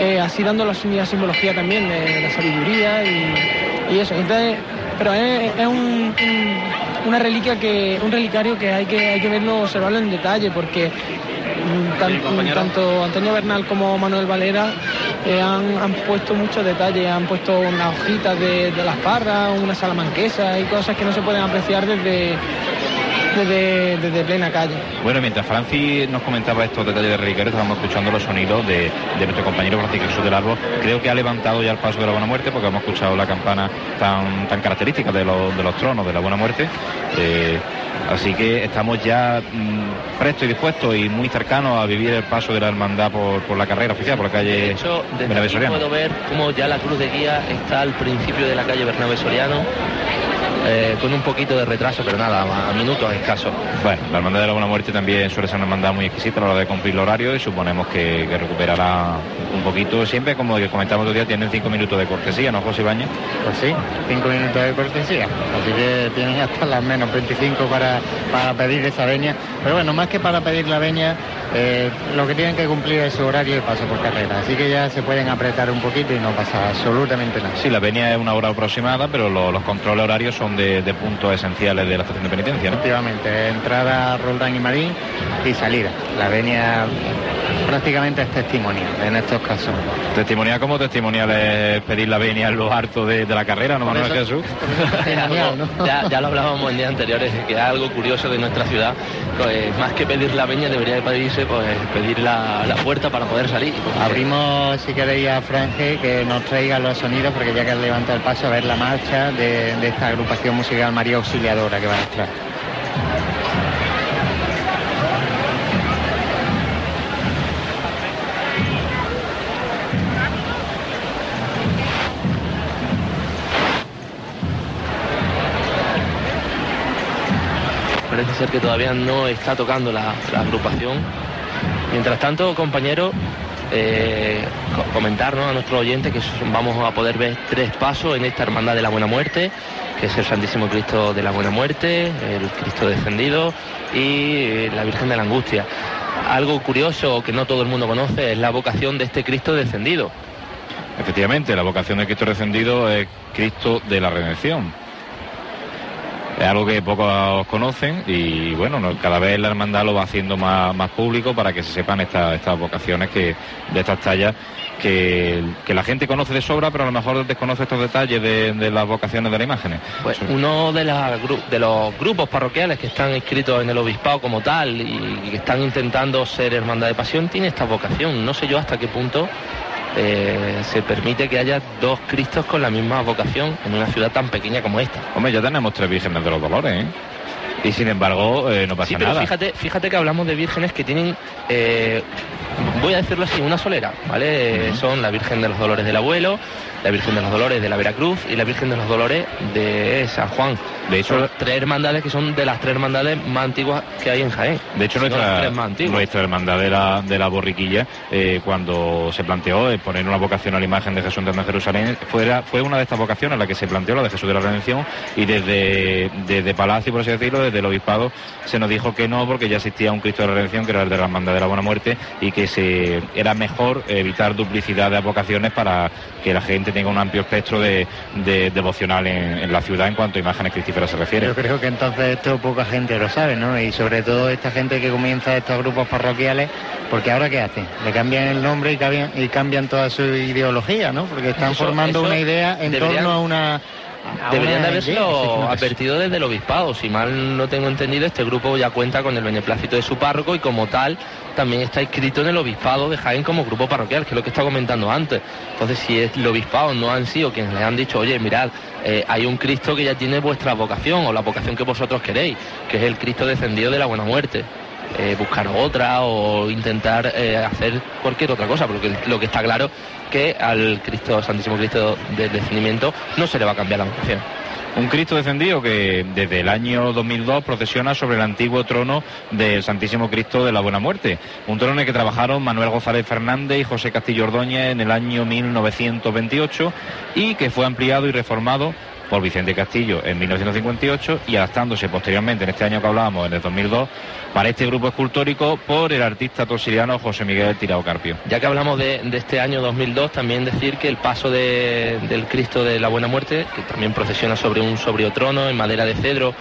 eh, así dando la, sim- la simbología también de la sabiduría y, eso. Entonces, pero es, un- una reliquia que, un relicario que hay que, hay que verlo, observarlo en detalle, porque mm, tan- tanto Antonio Bernal como Manuel Valera eh, han, han puesto muchos detalles, han puesto unas hojitas de, de las parras, una salamanquesa y cosas que no se pueden apreciar desde, desde, desde plena calle. Bueno, mientras Francis nos comentaba estos detalles de relicario, estábamos escuchando los sonidos de, de nuestro compañero Francisco Jesús del Árbol. Creo que ha levantado ya el paso de la Buena Muerte porque hemos escuchado la campana tan, tan característica de, los- de los tronos de la Buena Muerte. Eh, así que estamos ya mm, prestos y dispuestos y muy cercanos a vivir el paso de la hermandad por, por la carrera oficial, por la calle De hecho, desde Bernabé aquí Soriano. puedo ver cómo ya la cruz de guía está al principio de la calle Bernabé Soriano, eh, con un poquito de retraso, pero nada, a minutos escasos. Bueno, la Hermandad de la Buena Muerte también suele ser una hermandad muy exquisita a la hora de cumplir el horario y suponemos que, que recuperará un poquito. Siempre, como comentamos otro día, tienen cinco minutos de cortesía, ¿no, José Ibañez? Pues sí, cinco minutos de cortesía. Así que tienen hasta las menos 25 para, para pedir esa veña. Pero bueno, más que para pedir la veña, eh, lo que tienen que cumplir es su horario de paso por carrera. Así que ya se pueden apretar un poquito y no pasa absolutamente nada. Sí, la venia es una hora aproximada, pero lo- los controles horarios son de, puntos esenciales de la estación de penitencia, ¿no? Efectivamente, entrada Roldán y Marín y salida. La venia prácticamente es testimonio en estos casos. Testimonial como testimonial es pedir la venia en lo harto de, de la carrera, ¿no, Manuel Jesús? ya, ya lo hablábamos en días anteriores, que es algo curioso de nuestra ciudad. pues, más que pedir la veña, debería de pedirse pues, pedir la, la puerta para poder salir. porque- Abrimos, si queréis, a Franje que nos traiga los sonidos, porque ya que levanta el paso, a ver la marcha de, de esta agrupación musical María Auxiliadora que va a entrar. Que todavía no está tocando la, agrupación. Mientras tanto, compañeros, eh, co- comentar ¿no? a nuestros oyentes que vamos a poder ver tres pasos en esta Hermandad de la Buena Muerte, que es el Santísimo Cristo de la Buena Muerte, el Cristo descendido y eh, la Virgen de la Angustia. Algo curioso que no todo el mundo conoce es la vocación de este Cristo descendido. Efectivamente, la vocación de Cristo descendido es Cristo de la redención. Es algo que pocos conocen y bueno, no- cada vez la hermandad lo va haciendo más, más público para que se sepan estas, estas vocaciones que, de estas tallas que, que la gente conoce de sobra, pero a lo mejor desconoce estos detalles de, de las vocaciones de las imágenes. Pues uno de, las de los grupos parroquiales que están inscritos en el obispado como tal y que están intentando ser hermandad de pasión tiene esta vocación. No sé yo hasta qué punto eh, se permite que haya dos Cristos con la misma vocación en una ciudad tan pequeña como esta. Hombre, ya tenemos tres vírgenes de los dolores, ¿eh? Y sin embargo, eh, no pasa Sí, pero nada. fíjate, fíjate que hablamos de vírgenes que tienen, eh, voy a decirlo así, una solera, ¿vale? Son la Virgen de los Dolores del Abuelo, la Virgen de los Dolores de la Veracruz y la Virgen de los Dolores de San Juan. De hecho, Son tres hermandades que son de las tres hermandades más antiguas que hay en Jaén. De hecho, nuestra, nuestra hermandad de la, de la borriquilla, eh, cuando se planteó eh, poner una vocación a la imagen de Jesús de Jerusalén, fuera, fue una de estas vocaciones la que se planteó, la de Jesús de la Redención, y desde, desde Palacio, por así decirlo, desde el obispado, se nos dijo que no, porque ya existía un Cristo de la Redención, que era el de la hermandad de la Buena Muerte, y que se, era mejor evitar duplicidad de vocaciones para que la gente tenga un amplio espectro de, de- devocional en, en la ciudad en cuanto a imágenes se refiere. Yo creo que entonces esto poca gente lo sabe, ¿no? Y sobre todo esta gente que comienza estos grupos parroquiales, porque ahora ¿qué hacen? Le cambian el nombre y cambian, y cambian toda su ideología, ¿no? Porque están Eso- formando eso una idea en deberían- torno a una... a Deberían de sí, advertido desde el obispado. Si mal no tengo entendido, este grupo ya cuenta con el beneplácito de su párroco y como tal también está inscrito en el obispado de Jaén como grupo parroquial, que es lo que estaba comentando antes. Entonces, si es el obispado no han sido quienes les han dicho, oye, mirad, eh, hay un Cristo que ya tiene vuestra vocación o la vocación que vosotros queréis, que es el Cristo descendido de la buena muerte. Eh, buscar otra o intentar eh, hacer cualquier otra cosa, porque lo que está claro que al Cristo, Santísimo Cristo del Descendimiento no se le va a cambiar la vocación. Un Cristo descendido que desde el año 2002 procesiona sobre el antiguo trono del Santísimo Cristo de la Buena Muerte. Un trono en el que trabajaron Manuel González Fernández y José Castillo Ordóñez en el año 1928 y que fue ampliado y reformado por Vicente Castillo en 1958 y adaptándose posteriormente en este año que hablábamos, en el 2002, para este grupo escultórico por el artista tosiriano José Miguel Tirado Carpio. Ya que hablamos de, este año 2002, también decir que el paso de- del Cristo de la Buena Muerte, que también procesiona sobre un sobrio trono en madera de cedro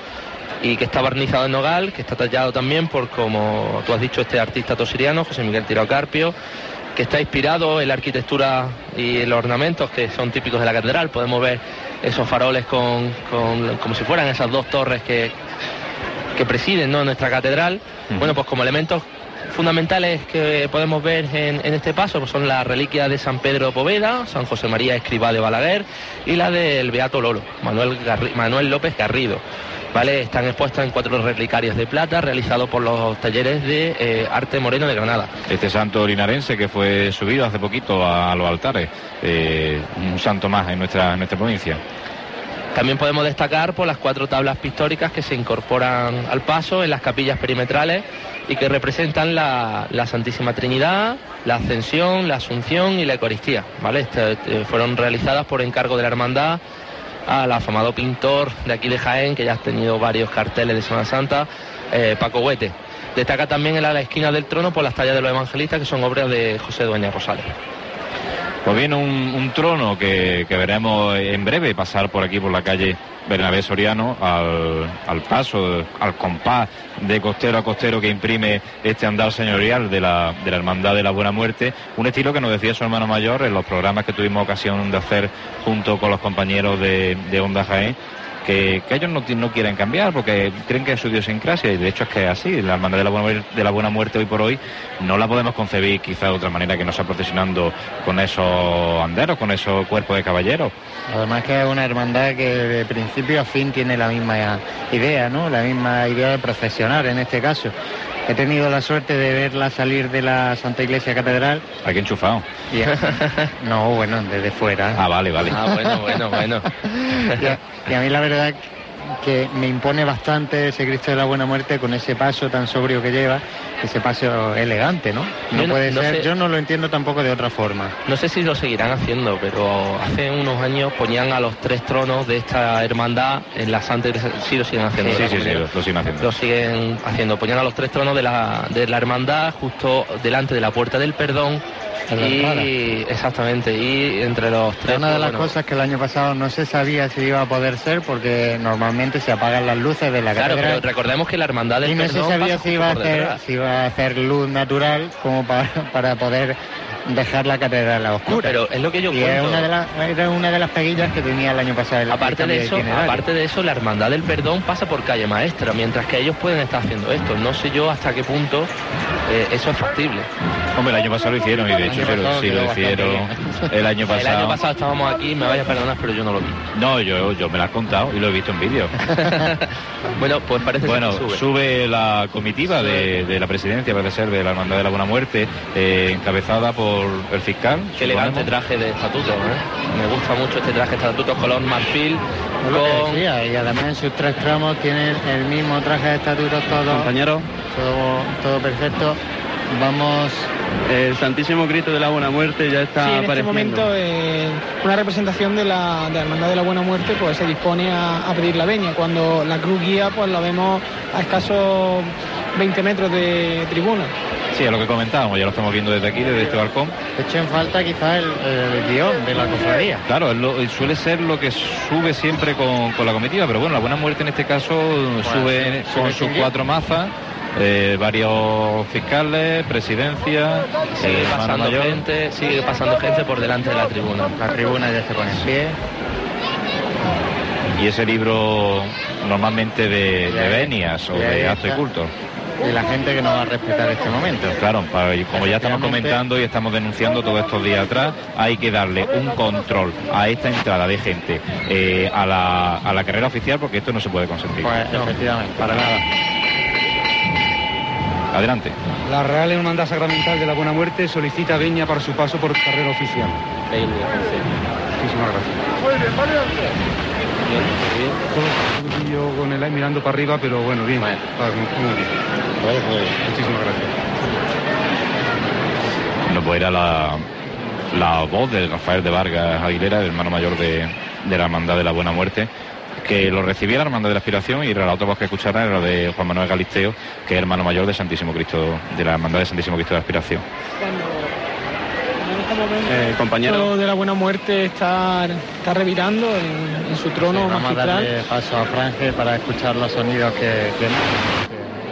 y que está barnizado en nogal, que está tallado también por, como tú has dicho, este artista tosiriano, José Miguel Tirado Carpio, que está inspirado en la arquitectura y los ornamentos que son típicos de la catedral. Podemos ver esos faroles con, con- como si fueran esas dos torres que, que presiden ¿no? nuestra catedral. Bueno, pues como elementos fundamentales que podemos ver en, en este paso pues son la reliquia de San Pedro Poveda, San José María Escribá de Balaguer y la del Beato Lolo, Manuel, Garri- Manuel López Garrido. ¿Vale? Están expuestas en cuatro relicarios de plata realizados por los talleres de eh, Arte Moreno de Granada. Este santo linarense que fue subido hace poquito a, a los altares, eh, un santo más en nuestra, en nuestra provincia. También podemos destacar por las cuatro tablas pictóricas que se incorporan al paso en las capillas perimetrales y que representan la, la Santísima Trinidad, la Ascensión, la Asunción y la Eucaristía. ¿vale? Este, eh, fueron realizadas por encargo de la Hermandad al afamado pintor de aquí de Jaén, que ya ha tenido varios carteles de Semana Santa, eh, Paco Huete. Destaca también en la, esquina del trono por las tallas de los evangelistas, que son obras de José Dueña Rosales. Pues viene un, un trono que, que veremos en breve pasar por aquí, por la calle Bernabé Soriano, al, paso, al compás de costero a costero que imprime este andar señorial de la, de la Hermandad de la Buena Muerte. Un estilo que nos decía su hermano mayor en los programas que tuvimos ocasión de hacer junto con los compañeros de, de Onda Jaén. Que, ellos no, no quieren cambiar porque creen que es su idiosincrasia y de hecho es que es así. La Hermandad de la, Buena, de la Buena Muerte hoy por hoy no la podemos concebir quizá de otra manera que no sea procesionando con esos anderos, con esos cuerpos de caballeros. Además que es una hermandad que de principio a fin tiene la misma idea, ¿no? La misma idea de procesionar en este caso. He tenido la suerte de verla salir de la Santa Iglesia Catedral. Aquí enchufado. Y- no, bueno, desde fuera. Ah, vale, vale. Ah, bueno, bueno, bueno. y, a, y a mí la verdad que me impone bastante ese Cristo de la Buena Muerte con ese paso tan sobrio que lleva, ese paso elegante, ¿no? No Yo puede no ser, sé- yo no lo entiendo tampoco de otra forma. No sé si lo seguirán haciendo, pero hace unos años ponían a los tres tronos de esta hermandad en la Santa Iglesia. Sí, lo siguen haciendo. Sí, ¿verdad, sí, sí, lo, lo siguen haciendo. Lo siguen haciendo. Ponían a los tres tronos de la, de la hermandad justo delante de la puerta del perdón. Y exactamente, y entre los tres. Una de las bueno, cosas que el año pasado no se sabía si iba a poder ser porque normalmente se apagan las luces de la Claro, catedral. pero recordemos que la hermandad del y no se sabía si iba, a hacer, si iba a hacer luz natural como para, para poder dejar la catedral a oscura. pero es lo que yo y cuento. una de las, era una de las peguillas que tenía el año pasado. el- Aparte de eso, aparte de eso, la hermandad del perdón pasa por calle maestra, mientras que ellos pueden estar haciendo esto. No sé yo hasta qué punto eh, eso es factible. Hombre, el año pasado lo hicieron y de hecho lo- sí lo hicieron el año pasado. El año pasado estábamos aquí, me vaya a perdonar, pero yo no lo vi. No, yo, yo me lo has contado y lo he visto en vídeo. bueno, pues parece ser Bueno, que sube. sube la comitiva de, de la presidencia, parece ser, de la Hermandad de la Buena Muerte, eh, encabezada por el fiscal. Qué elegante traje de estatuto, ¿eh? Me gusta mucho este traje de estatuto color marfil con decía, y además en sus tres tramos tienen el mismo traje de estatutos todo, Compañero. todo, todo perfecto. Vamos El Santísimo Cristo de la Buena Muerte ya está Sí, en este momento eh, una representación de la, de la Hermandad de la Buena Muerte pues se dispone a, a pedir la veña, cuando la cruz guía pues la vemos a escasos 20 metros de tribuna. Sí, es lo que comentábamos, ya lo estamos viendo desde aquí, desde este balcón. Echo en falta quizás el, el guion de la cofradía. Claro, es lo- suele ser lo que sube siempre con, con la comitiva, pero bueno, la Buena Muerte en este caso sube sube con sus cuatro mazas. eh, varios fiscales, presidencia, sigue eh, pasando mayor. gente, sigue pasando gente por delante de la tribuna. La tribuna ya se pone en pie. y ese libro normalmente de, de venias o de acto y culto. Y la gente que no va a respetar este momento. Claro, para- y como ya estamos comentando y estamos denunciando todos estos días atrás, hay que darle un control a esta entrada de gente eh, a, la, a la carrera oficial porque esto no se puede consentir. Pues efectivamente, para nada. Adelante. La Real Hermandad Sacramental de la Buena Muerte solicita veña para su paso por carrera oficial. Muchísimas gracias. Muy bien, vale. Poquillo con el mirando para arriba, pero bueno, bien. Bien. Muchísimas gracias. Bueno, pues era la, la voz de Rafael de Vargas Aguilera, el hermano mayor de, de la Hermandad de la Buena Muerte, que lo recibía la Hermandad de la Aspiración y la otra voz que escucharon era la de Juan Manuel Galisteo, que es hermano mayor de Santísimo Cristo, de la Hermandad de Santísimo Cristo de la Aspiración. Eh, compañero. de la buena muerte está, está revirando en, en su trono Vamos a darle paso a Franje para escuchar los sonidos que tiene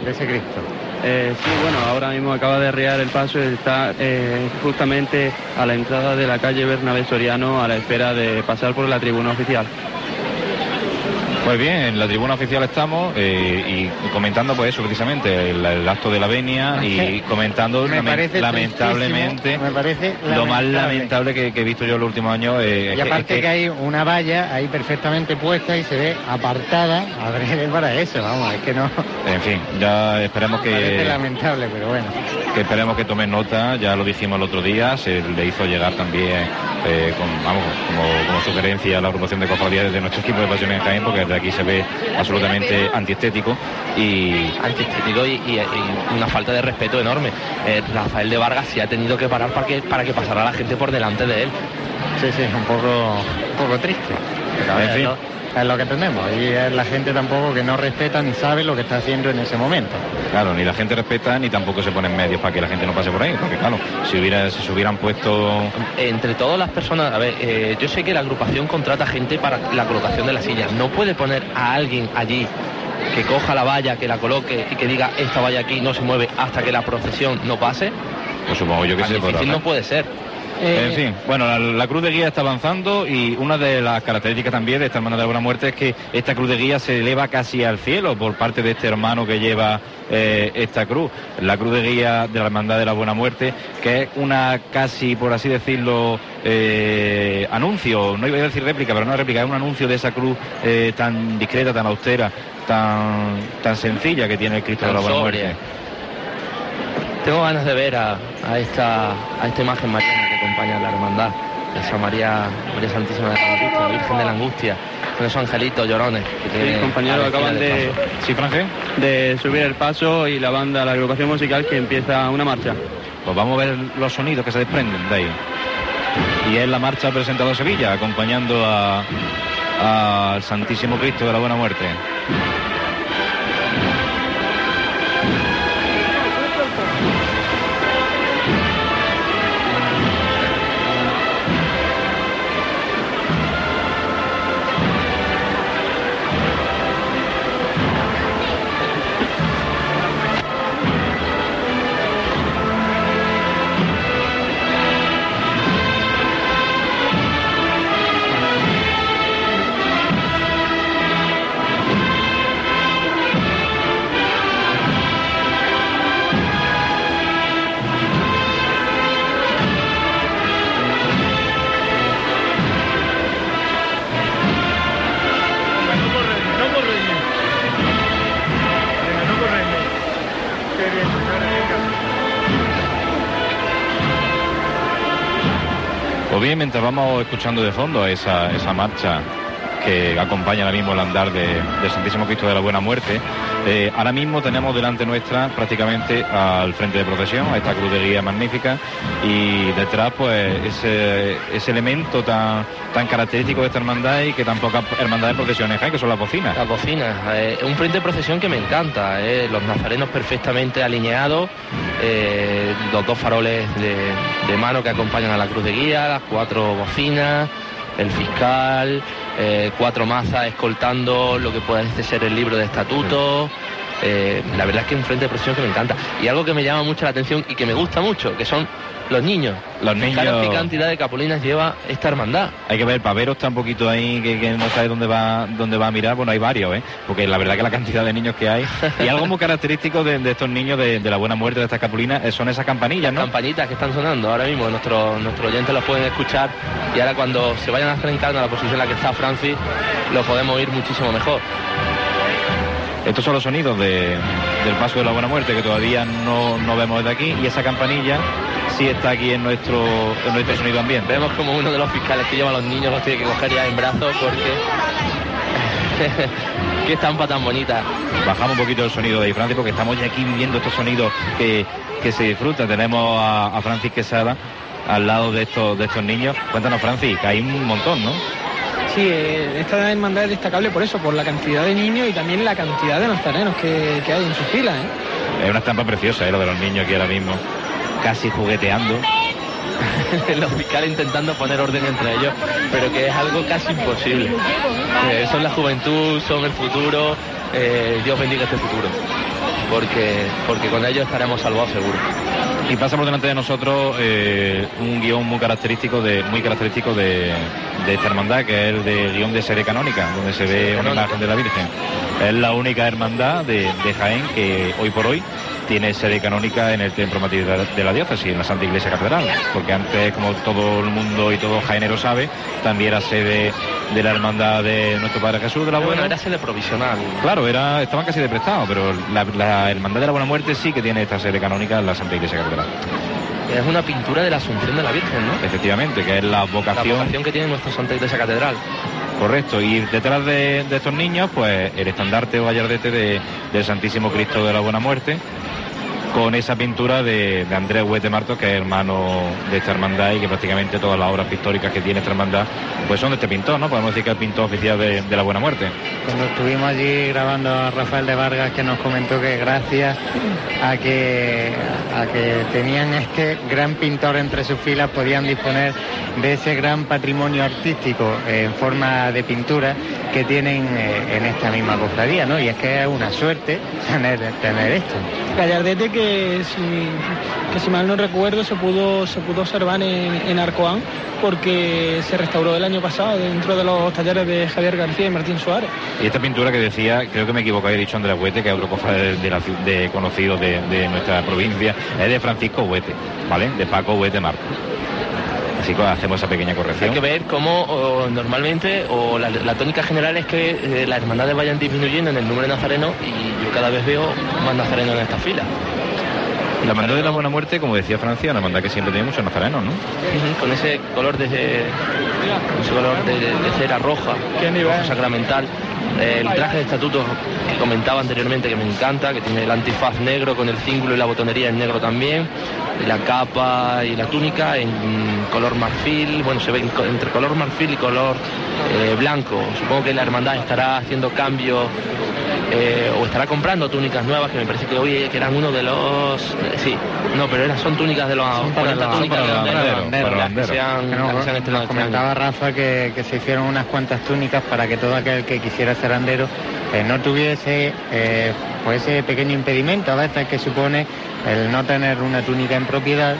de ese Cristo. Eh, sí, bueno, ahora mismo acaba de arriar el paso y está eh, justamente a la entrada de la calle Bernabé Soriano a la espera de pasar por la tribuna oficial. Pues bien, en la tribuna oficial estamos eh, y comentando pues eso precisamente, el, el acto de la venia y comentando Me lamentablemente me parece lo más lamentable. que, que he visto yo en los últimos años. eh, Y aparte es que, hay una valla ahí perfectamente puesta y se ve apartada, adrede para eso, vamos, es que no En fin, ya esperemos parece que, lamentable, pero bueno. que esperemos que tomen nota, ya lo dijimos el otro día, se le hizo llegar también eh, con, vamos, como, como sugerencia a la agrupación de cofradías de nuestro equipo de Pasiones en Jaén, porque desde aquí se ve absolutamente antiestético y antiestético y, y- y una falta de respeto enorme. Eh, Rafael de Vargas sí ha tenido que parar para que, para que pasara la gente por delante de él. Sí, sí, un poco, un poco triste. Pero En fin. Es lo que tenemos. Y es la gente tampoco que no respeta ni sabe lo que está haciendo en ese momento. Claro, ni la gente respeta ni tampoco se ponen medios para que la gente no pase por ahí, porque claro, si hubiera, si se hubieran puesto Entre todas las personas, a ver, eh, yo sé que la agrupación contrata gente para la colocación de las sillas. No puede poner a alguien allí que coja la valla, que la coloque y que diga esta valla aquí no se mueve hasta que la procesión no pase. Pues supongo yo que Tan se podrá difícil hacer. no puede ser. En fin, bueno, la, la cruz de guía está avanzando y una de las características también de esta hermana de la Buena Muerte es que esta cruz de guía se eleva casi al cielo por parte de este hermano que lleva eh, esta cruz, la cruz de guía de la Hermandad de la Buena Muerte, que es una casi, por así decirlo, eh, anuncio, no iba a decir réplica, pero no réplica, es un anuncio de esa cruz eh, tan discreta, tan austera, tan, tan sencilla que tiene el Cristo de la Buena sobria. Muerte. Tengo ganas de ver a, a esta, a esta imagen mariana acompaña la hermandad, esa María, María Santísima de la Angustia, la Virgen de la Angustia, con esos angelitos llorones. Que Sí, compañeros, acaban de, paso. ¿Sí, Franje? de subir el paso y la banda, la agrupación musical que empieza una marcha. Pues vamos a ver los sonidos que se desprenden de ahí. Y es la marcha presentado a Sevilla, acompañando a- al Santísimo Cristo de la Buena Muerte. Vamos escuchando de fondo esa, esa marcha que acompaña ahora mismo el andar de, del Santísimo Cristo de la Buena Muerte, eh, ahora mismo tenemos delante nuestra prácticamente al frente de procesión, a esta cruz de guía magnífica, y detrás pues ese, ese elemento tan, tan característico de esta hermandad y que tan pocas hermandades procesiones hay, que son las bocinas. Las bocinas, eh, un frente de procesión que me encanta, eh, los nazarenos perfectamente alineados, eh, los dos faroles de, de mano que acompañan a la cruz de guía, las cuatro bocinas, el fiscal, eh, cuatro mazas escoltando lo que puede ser el libro de estatutos. Eh, la verdad es que es un frente de procesión que me encanta. Y algo que me llama mucho la atención y que me gusta mucho, que son los niños. Los niños- qué cantidad de capulinas lleva esta hermandad. Hay que ver, pavero está un poquito ahí que, que no sabe dónde va dónde va a mirar. Bueno, hay varios, ¿eh? Porque la verdad que la cantidad de niños que hay. Y algo muy característico de, de estos niños de, de la buena muerte de estas capulinas eh, son esas campanillas, ¿no? campanitas que están sonando ahora mismo, nuestros nuestros oyentes los pueden escuchar y ahora cuando se vayan acercando a la posición en la que está Francis, lo podemos oír muchísimo mejor. Estos son los sonidos de- del paso de la buena muerte que todavía no, no vemos desde aquí y esa campanilla sí está aquí en nuestro, en nuestro sonido ambiente. Vemos como uno de los fiscales que lleva a los niños los tiene que coger ya en brazos porque... Qué estampa tan bonita. Bajamos un poquito el sonido de ahí, Francis, porque estamos ya aquí viviendo estos sonidos que, que se disfrutan. Tenemos a, a Francis Quesada al lado de estos, de estos niños. Cuéntanos, Francis, que hay un montón, ¿no? Sí, eh, esta hermandad es destacable por eso, por la cantidad de niños y también la cantidad de nazarenos que, que hay en sus filas. ¿eh? Es una estampa preciosa, ¿eh? lo de los niños aquí ahora mismo, casi jugueteando. los fiscales intentando poner orden entre ellos, pero que es algo casi imposible. Eh, son la juventud, son el futuro, eh, Dios bendiga este futuro, porque, porque con ellos estaremos salvados seguro. Y pasa por delante de nosotros eh, un guion muy característico de muy característico de, de esta hermandad, que es el de guion de sede canónica, donde se ve una imagen de la Virgen. Es la única hermandad de, de Jaén que hoy por hoy tiene sede canónica en el templo matriz de la- la diócesis, en la Santa Iglesia Catedral, porque antes, como todo el mundo y todo jaenero sabe, también era sede de la hermandad de nuestro Padre Jesús de la Buena. bueno, era sede provisional. Claro, era, estaban casi de prestado, pero la, la Hermandad de la Buena Muerte sí que tiene esta sede canónica en la Santa Iglesia Catedral. Es una pintura de la Asunción de la Virgen, ¿no? Efectivamente, que es la La vocación. vocación que tiene nuestra Santa Iglesia Catedral. Correcto, y detrás de, estos niños, pues el estandarte o gallardete de- del Santísimo Cristo de la Buena Muerte, con esa pintura de, de Andrés Huete Martos, que es hermano de esta hermandad y que prácticamente todas las obras pictóricas que tiene esta hermandad, pues son de este pintor, ¿no? Podemos decir que es el pintor oficial de, de la Buena Muerte. Cuando estuvimos allí grabando a Rafael de Vargas, que nos comentó que gracias a que, a que tenían este gran pintor entre sus filas, podían disponer de ese gran patrimonio artístico en forma de pintura que tienen eh, en esta misma cofradía, ¿no? Y es que es una suerte tener, tener esto. Gallardete que que si mal no recuerdo se pudo, se pudo observar en, en Arcoán porque se restauró el año pasado dentro de los talleres de Javier García y Martín Suárez. Y esta pintura que decía, creo que me equivoco, he dicho Andrés Huete, que es otro cofrade de, de, conocido de, de nuestra provincia, es de Francisco Huete, ¿vale? De Paco Huete Marcos. Hacemos esa pequeña corrección. Hay que ver cómo o, normalmente, o la, la tónica general es que eh, las hermandades vayan disminuyendo en el número de nazarenos y yo cada vez veo más nazarenos en esta fila. La hermandad de la Buena Muerte, como decía Francia, una hermandad que siempre tiene muchos nazarenos, ¿no? Con ese color de, ese color de, de cera roja, roja sacramental. El traje de estatuto que comentaba anteriormente que me encanta, que tiene el antifaz negro con el cíngulo y la botonería en negro también, la capa y la túnica en color marfil, bueno, se ve entre color marfil y color eh, blanco. Supongo que la hermandad estará haciendo cambios eh, o estará comprando túnicas nuevas que me parece que hoy que eran uno de los eh, sí no pero eran son túnicas de los Son para 40 los- túnicas para de los banderos, banderos, las para los que se han- Que nos- las que se han nos estrenado este comentaba Rafa que, que se hicieron unas cuantas túnicas para que todo aquel que quisiera ser andero eh, no tuviese eh, pues ese pequeño impedimento a veces que supone el no tener una túnica en propiedad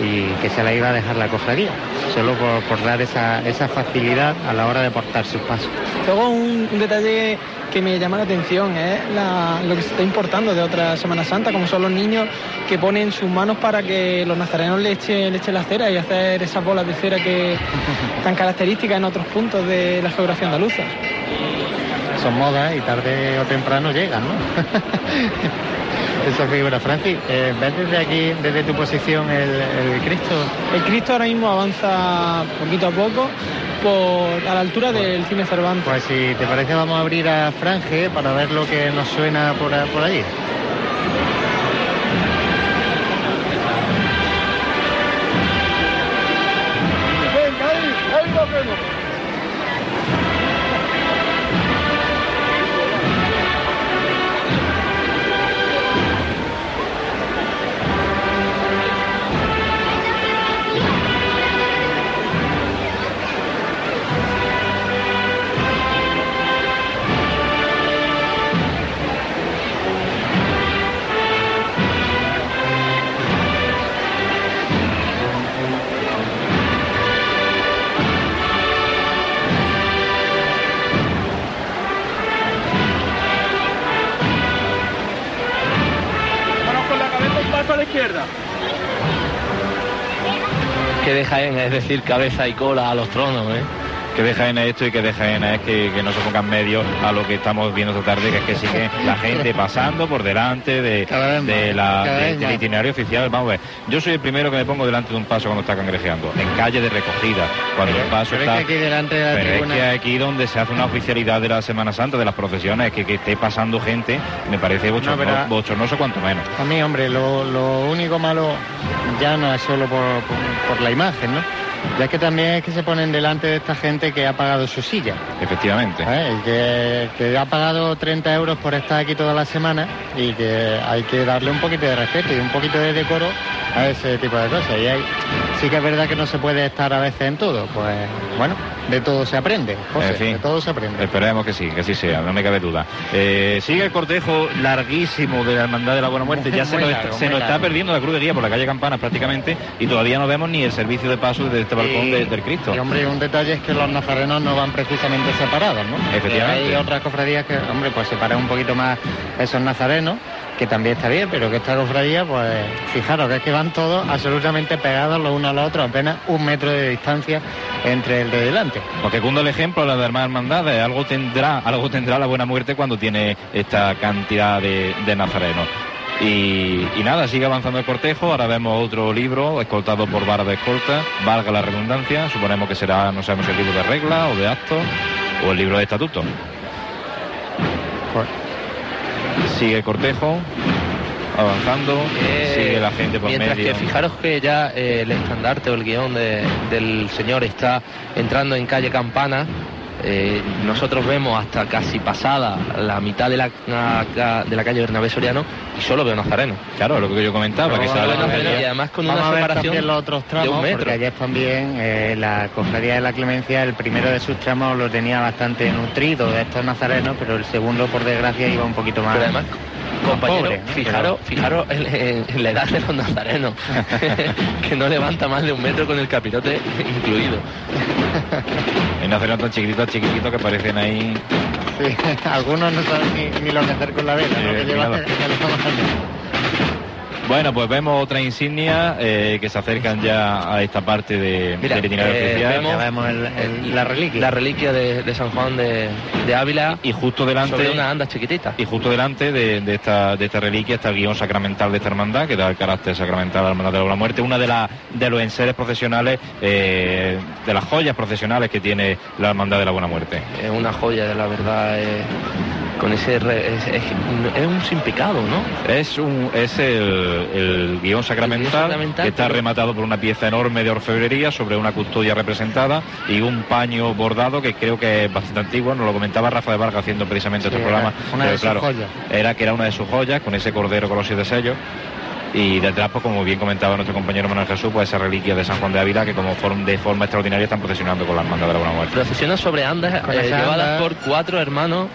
y que se la iba a dejar la cofradía, solo por, por dar esa, esa facilidad a la hora de portar sus pasos. Luego un, un detalle que me llama la atención es la- lo que se está importando de otra Semana Santa, como son los niños que ponen sus manos para que los nazarenos le echen, le echen la cera y hacer esas bolas de cera que tan características en otros puntos de la geografía andaluza. Son modas y tarde o temprano llegan, ¿no? Esa figura, Francis, eh, ¿ves desde aquí, desde tu posición, el, el Cristo? El Cristo ahora mismo avanza poquito a poco por, a la altura del cine Cervantes. Pues si te parece vamos a abrir a Franje para ver lo que nos suena por, por allí. Que deja en, es decir, cabeza y cola a los tronos, ¿eh? Que de Jaén es esto y que de Jaén es que, que no se pongan medio a lo que estamos viendo esta tarde, que es que sigue la gente pasando por delante de, de la, de- del más. itinerario oficial. Vamos a ver, yo soy el primero que me pongo delante de un paso cuando está cangrejeando, en calle de recogida, cuando el paso Pero es está... que aquí delante de la Pero es que aquí donde se hace una oficialidad de la Semana Santa, de las procesiones, que, que esté pasando gente, me parece bochorno- pero- bochornoso cuanto menos. A mí, hombre, lo, lo único malo ya no es solo por, por- por la imagen, ¿no? Ya que también es que se ponen delante de esta gente que ha pagado su silla. Efectivamente. ¿eh? Que, que ha pagado 30 euros por estar aquí toda la semana y que hay que darle un poquito de respeto y un poquito de decoro a ese tipo de cosas. Y hay- sí que es verdad que no se puede estar a veces en todo. Pues bueno, de todo se aprende. José, En fin. de todo se aprende. Esperemos que sí, que así sea, no me cabe duda. Eh, sigue el cortejo larguísimo de la Hermandad de la Buena Muerte. Ya se, nos, largo, está, se muy nos está largo. perdiendo la cruz de guía por la calle Campana prácticamente y todavía no vemos ni el servicio de paso desde este balcón Y- de- del Cristo. Y hombre, un detalle es que los nazarenos no van precisamente separados, ¿no? Efectivamente. Hay otras cofradías que, hombre, pues separan un poquito más esos nazarenos, que también está bien, pero que esta cofradía, pues fijaros que es que van todos absolutamente pegados los unos a los otros, apenas un metro de distancia entre el de delante. Porque cundo el ejemplo la de hermanas hermandades, algo tendrá, algo tendrá la buena muerte cuando tiene esta cantidad de, de nazarenos. Y, y nada, sigue avanzando el cortejo, ahora vemos otro libro escoltado por vara de escolta, valga la redundancia, suponemos que será, no sabemos el libro de regla o de actos o el libro de estatuto. Sigue el cortejo, avanzando, Eh, sigue la gente por Mientras medio. que fijaros que ya eh, el estandarte o el guion de- del señor está entrando en calle Campana, eh, nosotros vemos hasta casi pasada la mitad de la, de la calle Bernabé Soriano y solo veo Nazareno. Claro, lo que yo comentaba, que sale y además con Vamos una separación los otros de tramos, un metro. porque ayer también eh, la cofradía de la Clemencia, el primero de sus tramos lo tenía bastante nutrido de estos nazarenos, pero el segundo, por desgracia, iba un poquito más. Pero además, más Compañero, pobre, ¿no? fijaros, fijaros en, en- en la edad de los nazarenos, que no levanta más de un metro con el capirote incluido. Hay nazarenos tan chiquititos, chiquititos que parecen ahí Sí, algunos no saben ni, ni lo que hacer con la vela, ¿no? Sí, Que llevan- que haciendo. Bueno, pues vemos otra insignia eh, que se acercan ya a esta parte de, Mira, del itinerario eh, oficial. vemos la reliquia. La reliquia de, de San Juan de, de Ávila. Y justo delante. Sobre una anda chiquitita. Y justo delante de, de esta, de esta reliquia está el guion sacramental de esta hermandad, que da el carácter sacramental a la hermandad de la Buena Muerte, una de, la, de los enseres procesionales, eh, de las joyas procesionales que tiene la hermandad de la Buena Muerte. Es una joya, de la verdad. Con ese. re- es, es- es un sin pecado, ¿no? Es, un, es el, el guion sacramental, sacramental, que está pero- rematado por una pieza enorme de orfebrería sobre una custodia representada y un paño bordado que creo que es bastante antiguo, nos lo comentaba Rafa de Vargas haciendo precisamente Sí, este programa. una pero de sus claro, joyas. Era que era una de sus joyas, con ese cordero con los siete sellos. Y detrás, pues como bien comentaba nuestro compañero Manuel Jesús, pues esa reliquia de San Juan de Ávila que como form- de forma extraordinaria están procesionando con la hermandad de la Buena Muerte. Procesiona sobre andas Con eh, llevadas anda- por cuatro hermanos.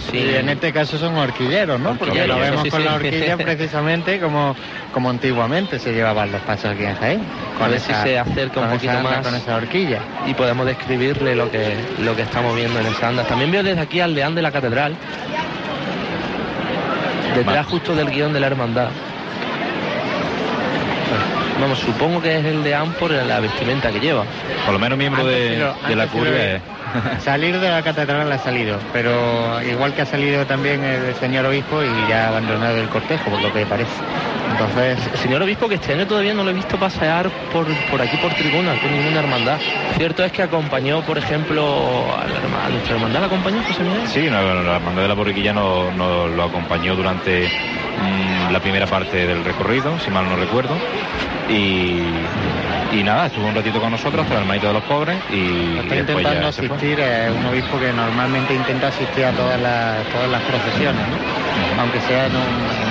sin- Y en este caso son horquilleros, ¿no? Porque Horquilleros, lo vemos sí, con sí. la horquilla precisamente como, como antiguamente se llevaban los pasos aquí en Jaén. A ver si se acerca un con poquito anda, más. Con esa horquilla. y podemos describirle lo que lo que estamos viendo en esa anda. También veo desde aquí al deán de la catedral, detrás justo del guion de la hermandad. Vamos, supongo que es el deán por la vestimenta que lleva. Por lo menos miembro Antes de, de la curia. Salir de la catedral ha salido, pero igual que ha salido también el señor obispo y ya ha abandonado el cortejo, por lo que parece. Entonces, Señor obispo, que este año todavía no lo he visto pasear por, por aquí por tribuna con ninguna hermandad. Cierto es que acompañó, por ejemplo, a, la herma- a nuestra hermandad, ¿la acompañó José Miguel? Sí, no, no, la hermandad de la borriquilla nos nos lo acompañó durante mm, la primera parte del recorrido, si mal no recuerdo. Y, y nada, estuvo un ratito con nosotros hasta el hermanito de los pobres y, está intentando asistir, es un obispo que normalmente intenta asistir a todas las, todas las procesiones, ¿no? aunque sea en un,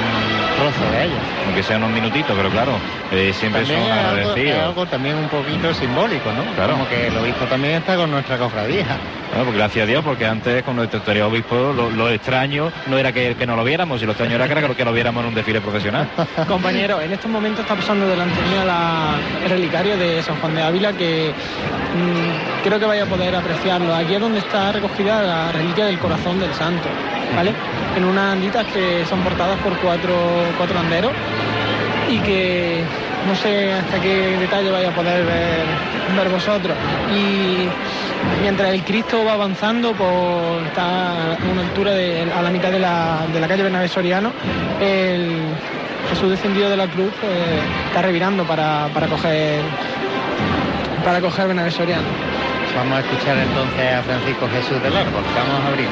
en un trozo de ellas. Aunque sean unos minutitos, pero claro, eh, siempre También son algo, agradecidos. algo también un poquito simbólico, ¿no? Claro. Como que el obispo también está con nuestra cofradía. Bueno, porque gracias a Dios, porque antes con nuestro anterior obispo lo, lo extraño no era que, que no lo viéramos, y lo extraño era que, era que lo viéramos en un desfile profesional. Compañero, en estos momentos está pasando delante mía la, el relicario de San Juan de Ávila que mm, creo que vaya a poder apreciarlo. Aquí es donde está recogida la reliquia del corazón del santo, ¿vale? En unas anditas que son portadas por cuatro, cuatro anderos y que no sé hasta qué detalle vaya a poder ver, ver vosotros. Y mientras el Cristo va avanzando, por, está a una altura a la mitad de la, de la calle Bernabé Soriano, el Jesús descendido de la cruz pues, está revirando para, para coger para coger Bernabé Soriano. Vamos a escuchar entonces a Francisco Jesús del Árbol. Vamos a abrir.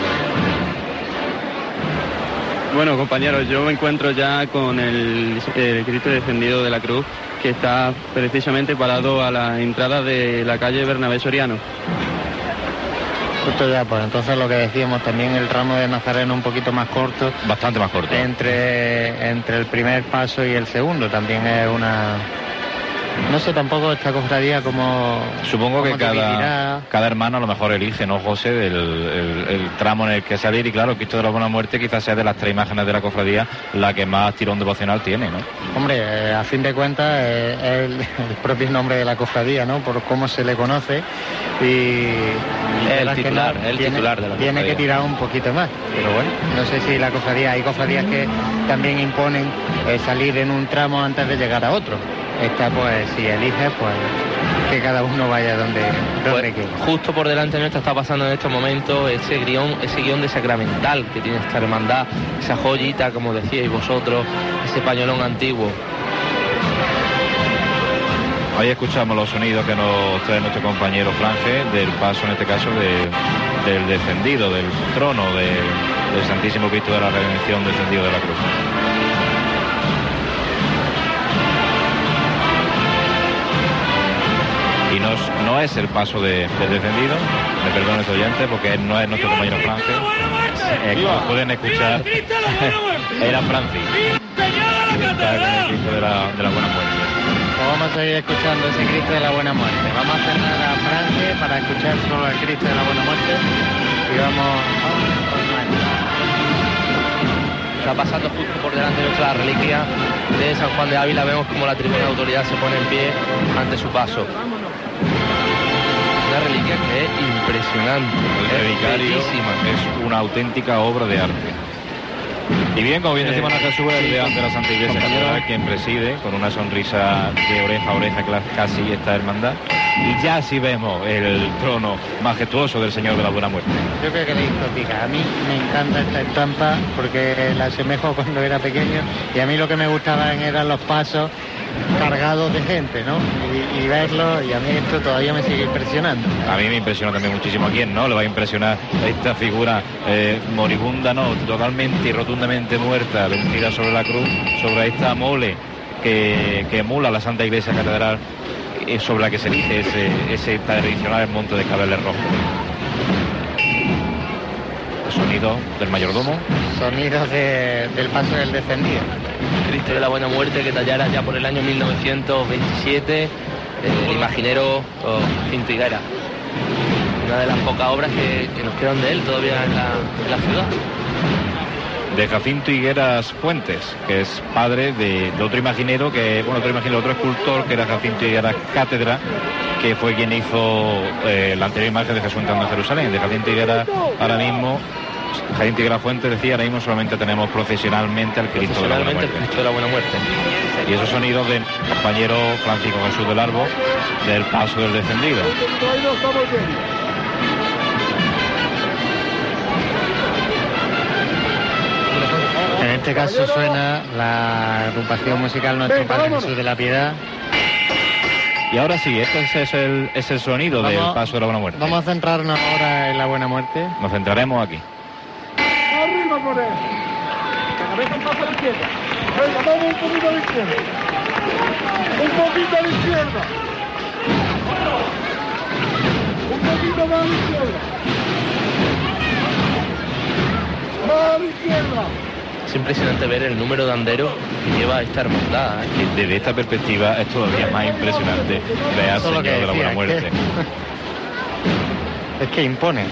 Bueno, compañeros, yo me encuentro ya con el, el Cristo descendido de la cruz que está precisamente parado a la entrada de la calle Bernabé Soriano. Justo ya, pues entonces lo que decíamos, también el ramo de Nazareno un poquito más corto. Bastante más corto. Entre, entre el primer paso y el segundo, también es una... No sé tampoco esta cofradía como... Supongo que cada, cada hermano a lo mejor elige, ¿no, José? Del, el, el tramo en el que salir. Y claro, Cristo de la Buena Muerte quizás sea de las tres imágenes de la cofradía la que más tirón devocional tiene, ¿no? Hombre, eh, a fin de cuentas eh, es el, el propio nombre de la cofradía, ¿no? Por cómo se le conoce y... El titular, el tiene, titular de la Tiene cofradía. que tirar un poquito más, pero bueno, no sé si la cofradía, hay cofradías que también imponen eh, salir en un tramo antes de llegar a otro. Esta pues si elige pues que cada uno vaya donde, donde quiera. Justo por delante nuestra está pasando en estos momentos ese guion, ese guion de sacramental que tiene esta hermandad, esa joyita, como decíais vosotros, ese pañolón antiguo. Ahí escuchamos los sonidos que nos trae nuestro compañero Franje del paso, en este caso, de- del descendido, del trono de- del Santísimo Cristo de la Redención descendido de la cruz. Y no, es- no es el paso de- del descendido, me perdonen este oyente, porque él no es nuestro compañero Franje. Eh, como pueden escuchar, era Francis. que está con el Cristo de la, de la Buena Muerte. Pues vamos a seguir escuchando ese Cristo de la Buena Muerte. Vamos a cerrar a Francia para escuchar solo el Cristo de la Buena Muerte y vamos. Está pasando justo por delante de nuestra reliquia de San Juan de Ávila. Vemos como la tribuna de autoridad se pone en pie ante su paso. Una reliquia que es impresionante. El es relicario bellísima. es una auténtica obra de arte. Y bien, como bien decimos, Ana Jesús es de la Santa Iglesia quien preside, con una sonrisa de oreja a oreja casi esta hermandad. Y ya sí vemos el trono majestuoso del Señor de la Buena Muerte. Yo creo que le discoteca. A mí me encanta esta estampa porque la asemejo cuando era pequeño y a mí lo que me gustaban eran los pasos cargados de gente, ¿no? Y, verlo y a mí esto todavía me sigue impresionando. A mí me impresiona también muchísimo. ¿A quién no? Le va a impresionar esta figura eh, moribunda, no, totalmente y rotundamente muerta, vencida sobre la cruz, sobre esta mole que, emula la Santa Iglesia Catedral, eh, sobre la que se dice ese, ese tradicional monte de cabeles rojos. Sonido del mayordomo. Sonidos de- del paso del descendido. Cristo de la Buena Muerte que tallara ya por el año 1927 el imaginero oh, Higuera. Una de las pocas obras que, que nos quedan de él todavía en la, en la ciudad. De Jacinto Higueras Fuentes, que es padre de, de otro imaginero, que, bueno, otro imaginero, otro escultor, que era Jacinto Higueras Cátedra, que fue quien hizo eh, la anterior imagen de Jesús entrando a Jerusalén. De Jacinto Higueras, ahora mismo, Jacinto Higueras Fuentes decía, ahora mismo solamente tenemos profesionalmente al Cristo de la Buena Profesionalmente. Cristo de la Buena Muerte. Y esos sonidos del compañero Francisco Jesús del Arbo, del paso del descendido. Este caso suena la agrupación musical Nuestro Padre Jesús de la Piedad. Y ahora sí, este es el, es el sonido del paso de la Buena Muerte. Vamos a centrarnos ahora en la Buena Muerte. Nos centraremos aquí. Arriba con él. Cabeza más a la izquierda. Venga, vamos un poquito a la izquierda. Un poquito a la izquierda. Un poquito más a la izquierda. Más a la izquierda. Es impresionante ver el número de anderos que lleva esta hermandad. ¿eh? que desde esta perspectiva es todavía más impresionante ver al Señor de la Buena Muerte. Es que impone.